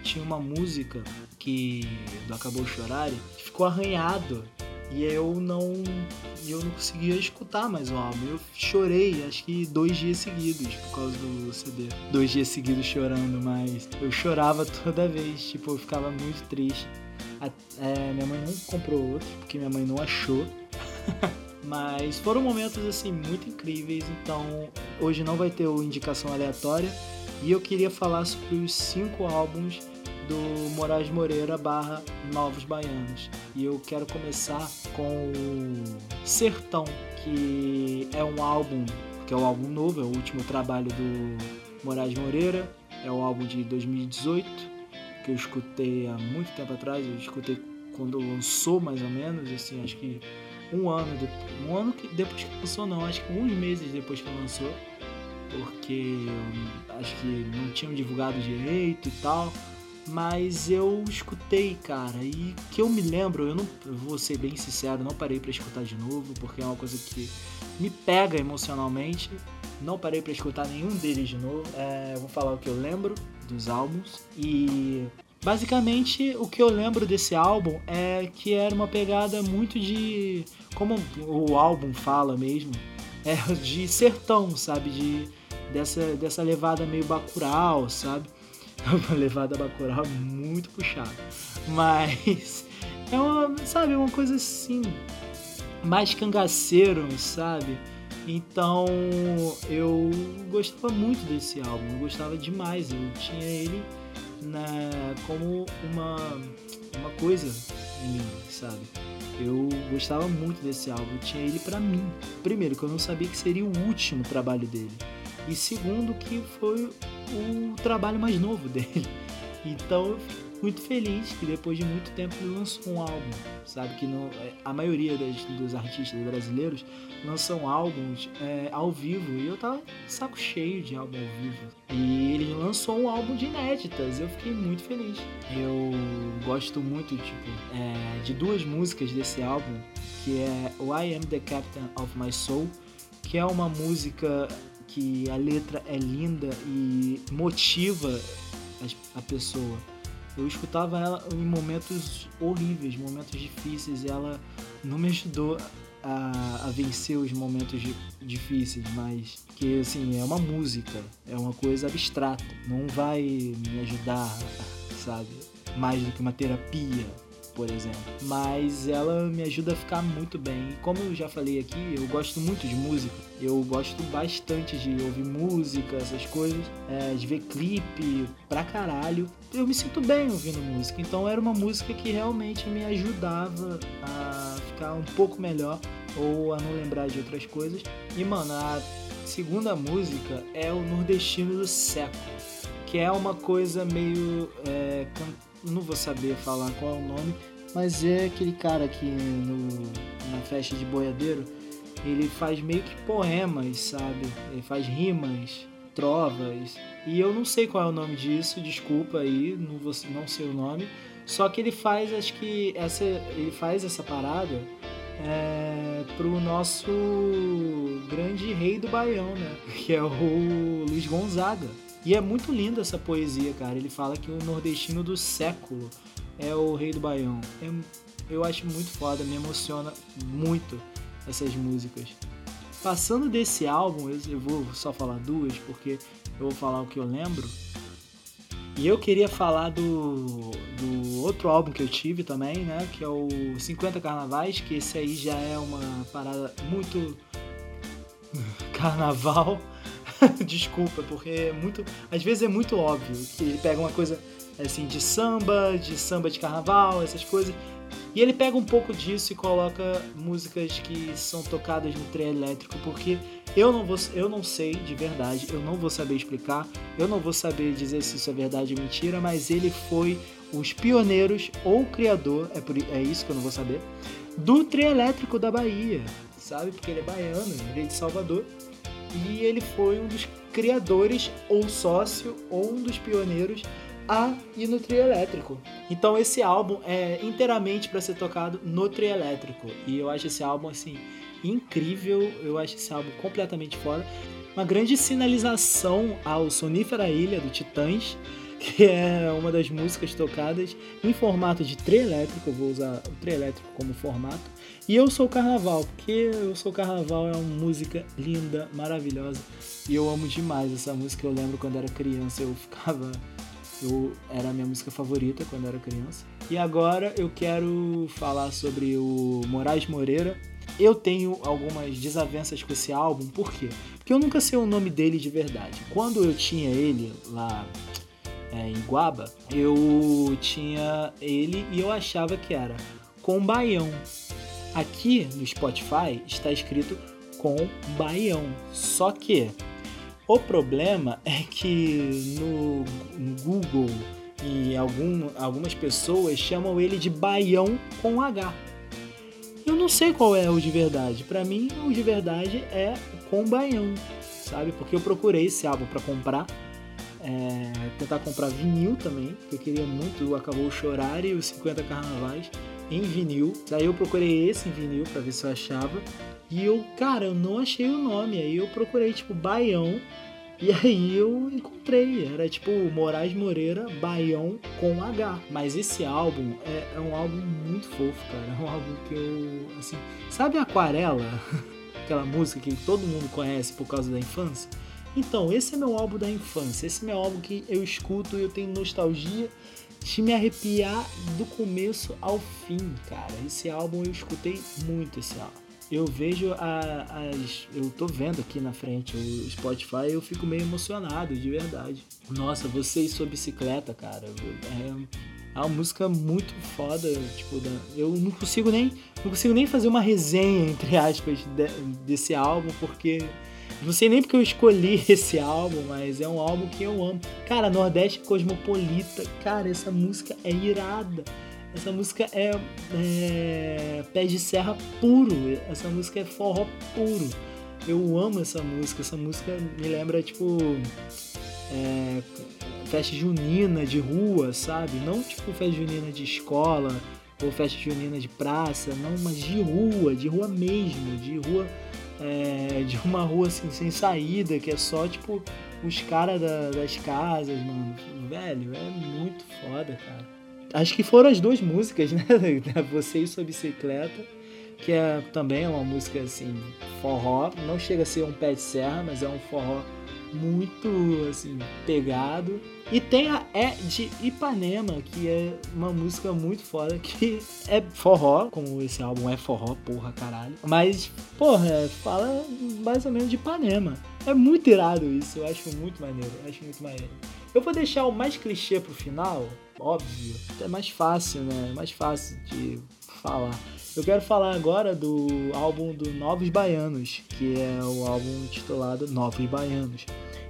tinha uma música que do Acabou Chorar que ficou arranhado e eu não eu não conseguia escutar mais o álbum. Eu chorei acho que dois dias seguidos por causa do CD. Dois dias seguidos chorando, mas eu chorava toda vez, tipo, eu ficava muito triste. A, é, minha mãe não comprou outro, porque minha mãe não achou. mas foram momentos assim muito incríveis, então hoje não vai ter o indicação aleatória. E eu queria falar sobre os cinco álbuns do Moraes Moreira barra Novos Baianos. E eu quero começar com o Sertão, que é um álbum, que é um álbum novo, é o último trabalho do Moraes Moreira, é o álbum de 2018, que eu escutei há muito tempo atrás, eu escutei quando lançou mais ou menos, assim, acho que um ano, de, um ano que, depois que lançou não, acho que uns meses depois que lançou, porque acho que não tinham divulgado direito e tal. Mas eu escutei, cara, e que eu me lembro, eu não vou ser bem sincero, não parei para escutar de novo, porque é uma coisa que me pega emocionalmente. Não parei para escutar nenhum deles de novo. É, vou falar o que eu lembro dos álbuns e basicamente o que eu lembro desse álbum é que era uma pegada muito de como o álbum fala mesmo, é de sertão, sabe, de dessa dessa levada meio bacural, sabe? uma levada Bacurau muito puxada. Mas é uma, sabe, uma coisa assim, mais cangaceiro, sabe? Então eu gostava muito desse álbum, eu gostava demais, eu tinha ele na, como uma, uma coisa em mim, sabe? Eu gostava muito desse álbum, eu tinha ele para mim. Primeiro, que eu não sabia que seria o último trabalho dele. E segundo, que foi o trabalho mais novo dele. Então eu fico muito feliz que depois de muito tempo ele lançou um álbum, sabe? Que não, é, a maioria das, dos artistas brasileiros lançam álbuns é, ao vivo e eu tava saco cheio de álbum ao vivo. E ele lançou um álbum de inéditas, eu fiquei muito feliz. Eu gosto muito, tipo, é, de duas músicas desse álbum, que é I Am the Captain of My Soul, que é uma música que a letra é linda e motiva a pessoa. Eu escutava ela em momentos horríveis, momentos difíceis, e ela não me ajudou a, a vencer os momentos difíceis, mas que assim, é uma música, é uma coisa abstrata, não vai me ajudar, sabe? Mais do que uma terapia por exemplo. Mas ela me ajuda a ficar muito bem. E como eu já falei aqui, eu gosto muito de música. Eu gosto bastante de ouvir música, essas coisas, é, de ver clipe pra caralho. Eu me sinto bem ouvindo música. Então era uma música que realmente me ajudava a ficar um pouco melhor ou a não lembrar de outras coisas. E mano, a segunda música é o Nordestino do Século, que é uma coisa meio. É, não vou saber falar qual é o nome, mas é aquele cara que no, na festa de boiadeiro ele faz meio que poemas, sabe? Ele faz rimas, trovas. E eu não sei qual é o nome disso, desculpa aí, não, vou, não sei o nome. Só que ele faz, acho que essa, ele faz essa parada é, pro nosso grande rei do Baião, né? Que é o Luiz Gonzaga. E é muito linda essa poesia, cara. Ele fala que o nordestino do século é o rei do Baião. Eu acho muito foda, me emociona muito essas músicas. Passando desse álbum, eu vou só falar duas, porque eu vou falar o que eu lembro. E eu queria falar do, do outro álbum que eu tive também, né? Que é o 50 Carnavais, que esse aí já é uma parada muito carnaval. Desculpa, porque é muito. Às vezes é muito óbvio que ele pega uma coisa assim de samba, de samba de carnaval, essas coisas. E ele pega um pouco disso e coloca músicas que são tocadas no trem elétrico, porque eu não, vou, eu não sei de verdade, eu não vou saber explicar, eu não vou saber dizer se isso é verdade ou mentira, mas ele foi os pioneiros ou criador, é, por, é isso que eu não vou saber, do trem elétrico da Bahia, sabe? Porque ele é baiano, ele é de Salvador, e ele foi um dos criadores ou sócio ou um dos pioneiros a e no trio elétrico. Então esse álbum é inteiramente para ser tocado no trio elétrico. E eu acho esse álbum assim incrível, eu acho esse álbum completamente foda. Uma grande sinalização ao Sonífera Ilha do Titãs, que é uma das músicas tocadas em formato de trio elétrico, eu vou usar o trio elétrico como formato. E eu sou Carnaval, porque eu sou Carnaval é uma música linda, maravilhosa. E eu amo demais essa música. Eu lembro quando era criança, eu ficava eu, era a minha música favorita quando era criança. E agora eu quero falar sobre o Moraes Moreira. Eu tenho algumas desavenças com esse álbum, por quê? Porque eu nunca sei o nome dele de verdade. Quando eu tinha ele lá é, em Guaba, eu tinha ele e eu achava que era com Baião. Aqui no Spotify está escrito com Baião. Só que o problema é que no, Google e algum, algumas pessoas chamam ele de Baião com H. Eu não sei qual é o de verdade. Para mim, o de verdade é com Baião, sabe? Porque eu procurei esse álbum para comprar, é, tentar comprar vinil também, porque eu queria muito Acabou Chorar e os 50 Carnavais em vinil. Daí eu procurei esse em vinil para ver se eu achava. E eu, cara, eu não achei o nome. Aí eu procurei, tipo, Baião. E aí eu encontrei. Era tipo Moraes Moreira, Baião com H. Mas esse álbum é, é um álbum muito fofo, cara. É um álbum que eu. Assim. Sabe Aquarela? Aquela música que todo mundo conhece por causa da infância? Então, esse é meu álbum da infância. Esse é meu álbum que eu escuto e eu tenho nostalgia de me arrepiar do começo ao fim, cara. Esse álbum eu escutei muito esse álbum eu vejo a, as. Eu tô vendo aqui na frente o Spotify e eu fico meio emocionado, de verdade. Nossa, você e sua bicicleta, cara. É, é uma música muito foda. Tipo, eu não consigo nem. Não consigo nem fazer uma resenha, entre aspas, de, desse álbum, porque. Não sei nem porque eu escolhi esse álbum, mas é um álbum que eu amo. Cara, Nordeste Cosmopolita, cara, essa música é irada. Essa música é, é pé de serra puro. Essa música é forró puro. Eu amo essa música. Essa música me lembra, tipo, é, festa junina de rua, sabe? Não tipo festa junina de escola ou festa junina de praça, não, mas de rua, de rua mesmo, de rua, é, de uma rua assim, sem saída, que é só tipo os caras da, das casas, mano. Velho, é muito foda, cara. Acho que foram as duas músicas, né? Você e sua bicicleta, que é também uma música assim, forró. Não chega a ser um pé de serra, mas é um forró muito assim pegado. E tem a É de Ipanema, que é uma música muito foda, que é forró, como esse álbum é forró, porra, caralho. Mas, porra, fala mais ou menos de Ipanema. É muito irado isso, eu acho muito maneiro, eu acho muito maneiro. Eu vou deixar o mais clichê pro final, óbvio, é mais fácil, né? É mais fácil de falar. Eu quero falar agora do álbum do Novos Baianos, que é o álbum titulado Novos Baianos.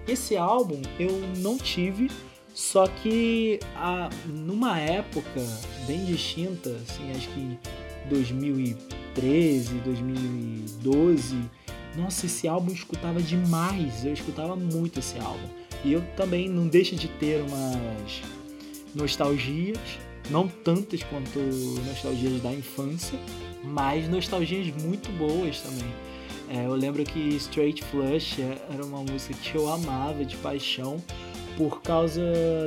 Esse álbum eu não tive, só que a, numa época bem distinta, assim, acho que 2013, 2012, nossa, esse álbum eu escutava demais, eu escutava muito esse álbum. E eu também não deixo de ter umas nostalgias, não tantas quanto nostalgias da infância, mas nostalgias muito boas também. É, eu lembro que Straight Flush era uma música que eu amava de paixão por causa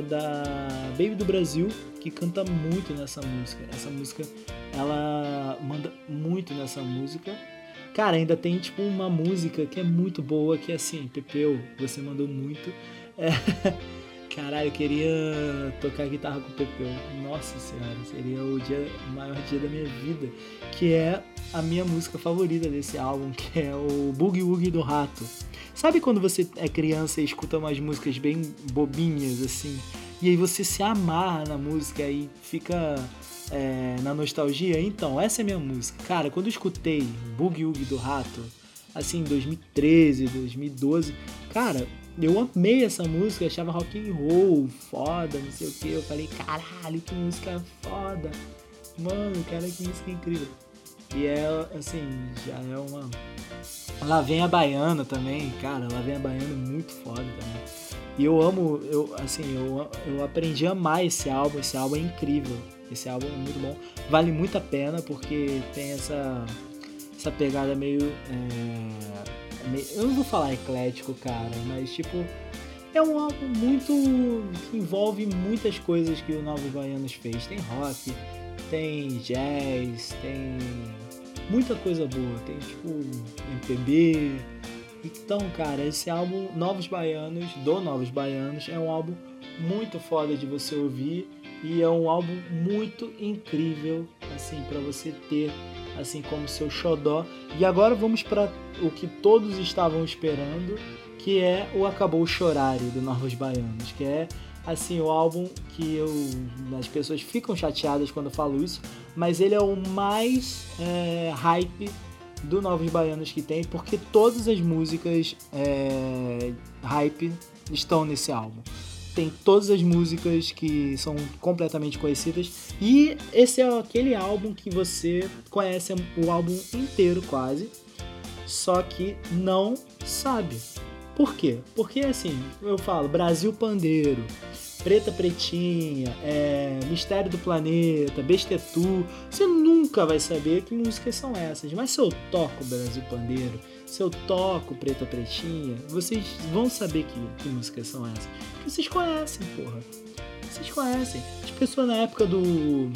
da Baby do Brasil, que canta muito nessa música. Essa música, ela manda muito nessa música. Cara, ainda tem tipo uma música que é muito boa, que é assim, Pepeu, você mandou muito. É... Caralho, eu queria tocar guitarra com o Pepeu. Nossa senhora, seria o, dia, o maior dia da minha vida. Que é a minha música favorita desse álbum, que é o Boogie Woogie do Rato. Sabe quando você é criança e escuta umas músicas bem bobinhas, assim? E aí você se amarra na música e fica é, na nostalgia? Então, essa é a minha música. Cara, quando eu escutei Boogie Woogie do Rato, assim, em 2013, 2012, cara, eu amei essa música, achava rock and roll, foda, não sei o que. Eu falei, caralho, que música foda. Mano, cara, que música incrível. E é, assim, já é uma. Lá vem a Baiana também, cara, lá vem a Baiana muito foda também. E eu amo, eu, assim, eu, eu aprendi a amar esse álbum, esse álbum é incrível. Esse álbum é muito bom. Vale muito a pena porque tem essa, essa pegada meio. É, eu não vou falar eclético, cara, mas tipo. É um álbum muito. que envolve muitas coisas que o Novos Baianos fez. Tem rock, tem jazz, tem muita coisa boa. Tem tipo MPB. Então, cara, esse álbum Novos Baianos, do Novos Baianos, é um álbum muito foda de você ouvir e é um álbum muito incrível assim para você ter assim como seu xodó. E agora vamos para o que todos estavam esperando, que é o Acabou Chorário do Novos Baianos, que é assim o álbum que eu as pessoas ficam chateadas quando eu falo isso, mas ele é o mais é, hype do Novos Baianos que tem, porque todas as músicas é, hype estão nesse álbum tem todas as músicas que são completamente conhecidas e esse é aquele álbum que você conhece o álbum inteiro quase, só que não sabe. Por quê? Porque assim, eu falo Brasil Pandeiro, Preta Pretinha, é, Mistério do Planeta, Bestetu, você nunca vai saber que músicas são essas. Mas se eu toco Brasil Pandeiro, se eu toco Preta Pretinha, vocês vão saber que, que músicas são essas. Porque vocês conhecem, porra. Vocês conhecem. As pessoas na época do.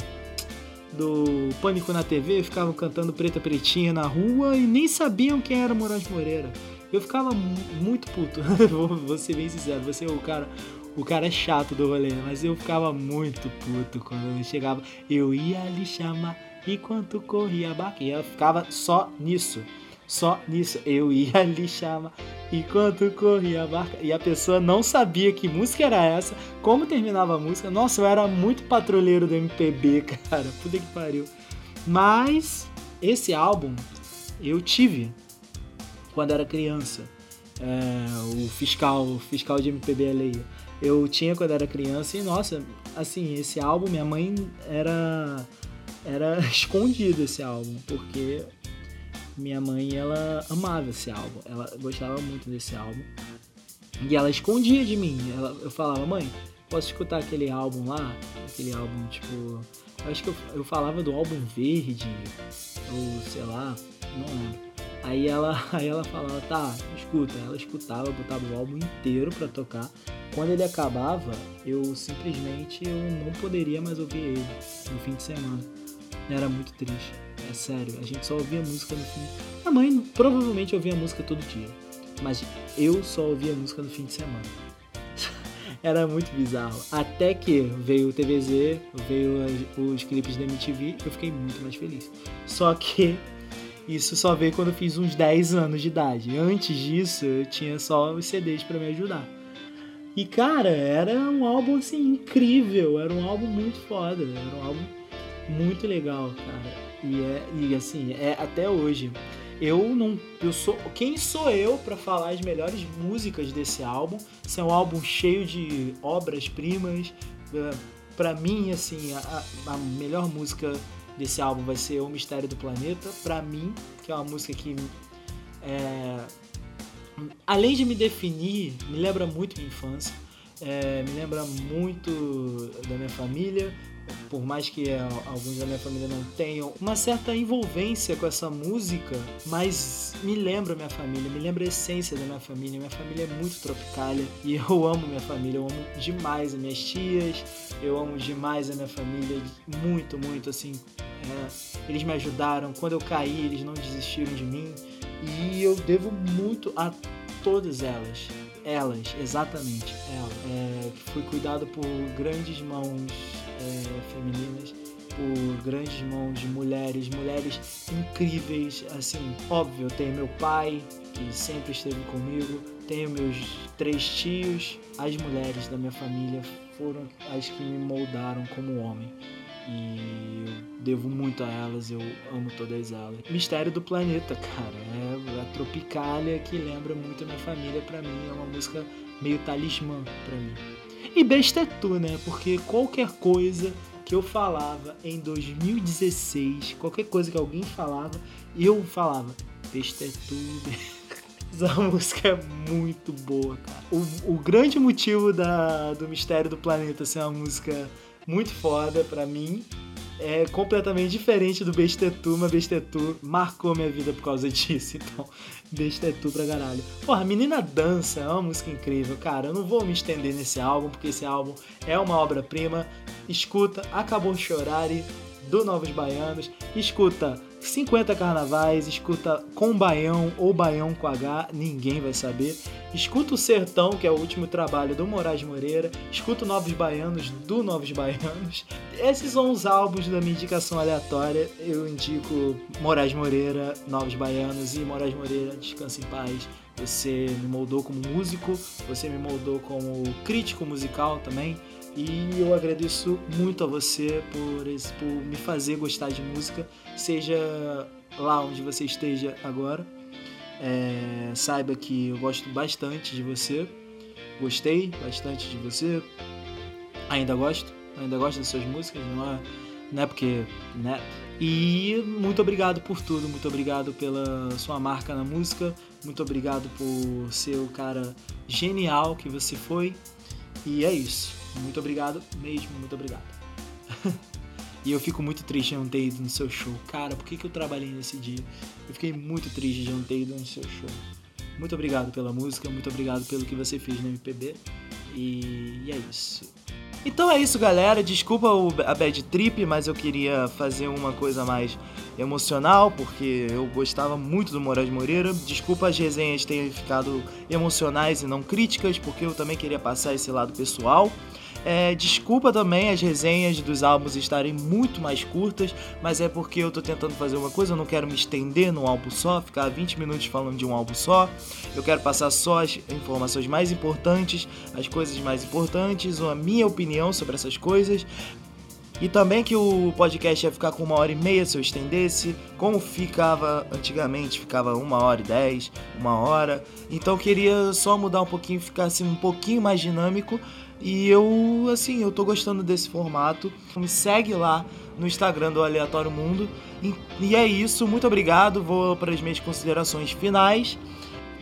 Do Pânico na TV ficavam cantando Preta Pretinha na rua e nem sabiam quem era Moraes Moreira. Eu ficava muito puto, vou, vou ser bem sincero, você é o cara, o cara é chato do rolê, mas eu ficava muito puto quando eu chegava. Eu ia lhe chamar enquanto corria a. E eu ficava só nisso. Só nisso eu ia lhe chamar enquanto corria a barca. E a pessoa não sabia que música era essa, como terminava a música. Nossa, eu era muito patrulheiro do MPB, cara. Puta que pariu. Mas esse álbum eu tive quando era criança. É, o fiscal, o fiscal de MPB alheio. Eu tinha quando era criança e nossa, assim, esse álbum, minha mãe era era escondido esse álbum, porque minha mãe, ela amava esse álbum. Ela gostava muito desse álbum. E ela escondia de mim. Ela, eu falava, mãe, posso escutar aquele álbum lá? Aquele álbum, tipo. Eu acho que eu, eu falava do álbum verde, ou sei lá, não lembro. Aí ela, aí ela falava, tá, escuta. Ela escutava, botava o álbum inteiro pra tocar. Quando ele acabava, eu simplesmente eu não poderia mais ouvir ele no fim de semana. Era muito triste. É sério, a gente só ouvia música no fim. A mãe provavelmente ouvia música todo dia. mas eu só ouvia música no fim de semana. Era muito bizarro. Até que veio o TVZ, veio os clipes da MTV, eu fiquei muito mais feliz. Só que isso só veio quando eu fiz uns 10 anos de idade. Antes disso, eu tinha só os CDs para me ajudar. E cara, era um álbum assim incrível, era um álbum muito foda, era um álbum muito legal, cara. E é e assim, é até hoje. Eu não eu sou quem sou eu para falar as melhores músicas desse álbum? Esse é um álbum cheio de obras-primas. Para mim, assim, a, a melhor música desse álbum vai ser O Mistério do Planeta, para mim, que é uma música que é, além de me definir, me lembra muito minha infância, é, me lembra muito da minha família, por mais que é, alguns da minha família não tenham uma certa envolvência com essa música, mas me lembra minha família, me lembra a essência da minha família. Minha família é muito tropicalha e eu amo minha família, eu amo demais as minhas tias, eu amo demais a minha família, muito, muito assim. É, eles me ajudaram, quando eu caí, eles não desistiram de mim e eu devo muito a todas elas. Elas, exatamente, ela. É, fui cuidado por grandes mãos é, femininas, por grandes mãos de mulheres, mulheres incríveis, assim, óbvio, tenho meu pai, que sempre esteve comigo, tenho meus três tios, as mulheres da minha família foram as que me moldaram como homem. E eu devo muito a elas, eu amo todas elas. Mistério do Planeta, cara, é a Tropicália que lembra muito a minha família, para mim é uma música meio talismã para mim. E besta é tu, né? Porque qualquer coisa que eu falava em 2016, qualquer coisa que alguém falava, eu falava, besta é tu. Essa música é muito boa, cara. O, o grande motivo da, do Mistério do Planeta ser uma música muito foda para mim é completamente diferente do Bestetu, mas Bestetu marcou minha vida por causa disso, então Bestetu pra caralho. Porra, Menina Dança é uma música incrível, cara, eu não vou me estender nesse álbum, porque esse álbum é uma obra-prima. Escuta Acabou Chorare, do Novos Baianos, escuta 50 carnavais, escuta com baião ou baião com H, ninguém vai saber. Escuta o Sertão, que é o último trabalho do Moraes Moreira. Escuta o Novos Baianos, do Novos Baianos. Esses são os álbuns da minha indicação aleatória. Eu indico Moraes Moreira, Novos Baianos e Moraes Moreira, Descansa em Paz. Você me moldou como músico, você me moldou como crítico musical também. E eu agradeço muito a você por, esse, por me fazer gostar de música, seja lá onde você esteja agora. É, saiba que eu gosto bastante de você, gostei bastante de você, ainda gosto, ainda gosto das suas músicas, não é, não é porque, né? E muito obrigado por tudo, muito obrigado pela sua marca na música, muito obrigado por ser o cara genial que você foi. E é isso. Muito obrigado mesmo, muito obrigado. e eu fico muito triste de não ter ido no seu show. Cara, por que, que eu trabalhei nesse dia? Eu fiquei muito triste de não ter ido no seu show. Muito obrigado pela música, muito obrigado pelo que você fez no MPB. E, e é isso. Então é isso, galera. Desculpa a bad trip, mas eu queria fazer uma coisa mais emocional, porque eu gostava muito do Moraes Moreira. Desculpa as resenhas terem ficado emocionais e não críticas, porque eu também queria passar esse lado pessoal. É, desculpa também as resenhas dos álbuns estarem muito mais curtas, mas é porque eu tô tentando fazer uma coisa, eu não quero me estender num álbum só, ficar 20 minutos falando de um álbum só. Eu quero passar só as informações mais importantes, as coisas mais importantes, a minha opinião sobre essas coisas. E também que o podcast ia ficar com uma hora e meia se eu estendesse, como ficava antigamente, ficava uma hora e dez, uma hora. Então queria só mudar um pouquinho, ficar assim um pouquinho mais dinâmico e eu, assim, eu tô gostando desse formato. Me segue lá no Instagram do Aleatório Mundo. E é isso, muito obrigado. Vou para as minhas considerações finais.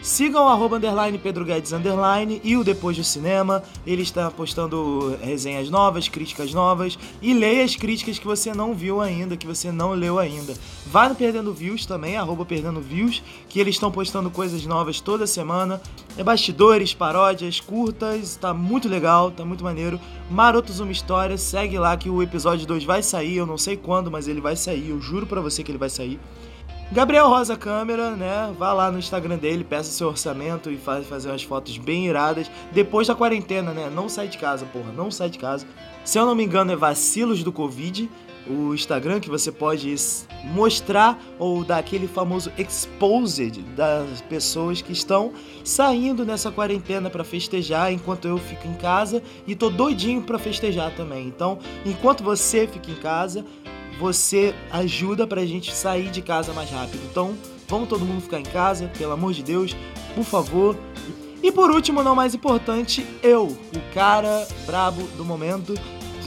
Sigam o arroba underline Pedro Guedes underline e o Depois do Cinema. Ele está postando resenhas novas, críticas novas e leia as críticas que você não viu ainda, que você não leu ainda. Vá no Perdendo Views também, arroba Perdendo Views, que eles estão postando coisas novas toda semana. É bastidores, paródias, curtas, tá muito legal, tá muito maneiro. Marotos Uma História, segue lá que o episódio 2 vai sair, eu não sei quando, mas ele vai sair, eu juro pra você que ele vai sair. Gabriel Rosa Câmera, né? Vá lá no Instagram dele, peça seu orçamento e faz fazer umas fotos bem iradas. Depois da quarentena, né? Não sai de casa, porra, não sai de casa. Se eu não me engano, é Vacilos do Covid, o Instagram que você pode mostrar ou dar aquele famoso exposed das pessoas que estão saindo nessa quarentena para festejar enquanto eu fico em casa e tô doidinho para festejar também. Então, enquanto você fica em casa, você ajuda pra gente sair de casa mais rápido. Então, vamos todo mundo ficar em casa, pelo amor de Deus, por favor. E por último, não mais importante, eu, o cara brabo do momento.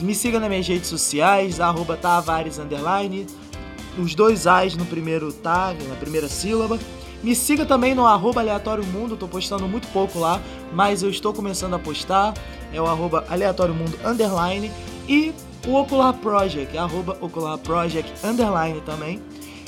Me siga nas minhas redes sociais, arroba Tavares underline, os dois A's no primeiro tá, na primeira sílaba. Me siga também no arroba Aleatório Mundo, tô postando muito pouco lá, mas eu estou começando a postar. É o arroba Aleatório Mundo underline. E o Ocular Project, arroba Ocular Project underline também,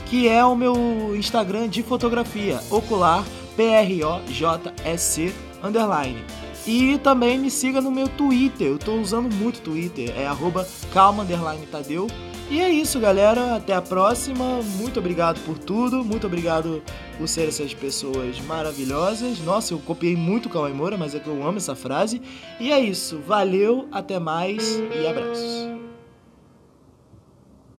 que é o meu Instagram de fotografia, Ocular P-R-O-J-S-C underline. E também me siga no meu Twitter, eu tô usando muito Twitter, é arroba calma underline Tadeu. E é isso, galera. Até a próxima. Muito obrigado por tudo. Muito obrigado por ser essas pessoas maravilhosas. Nossa, eu copiei muito o Cauê Moura, mas é que eu amo essa frase. E é isso. Valeu, até mais e abraços.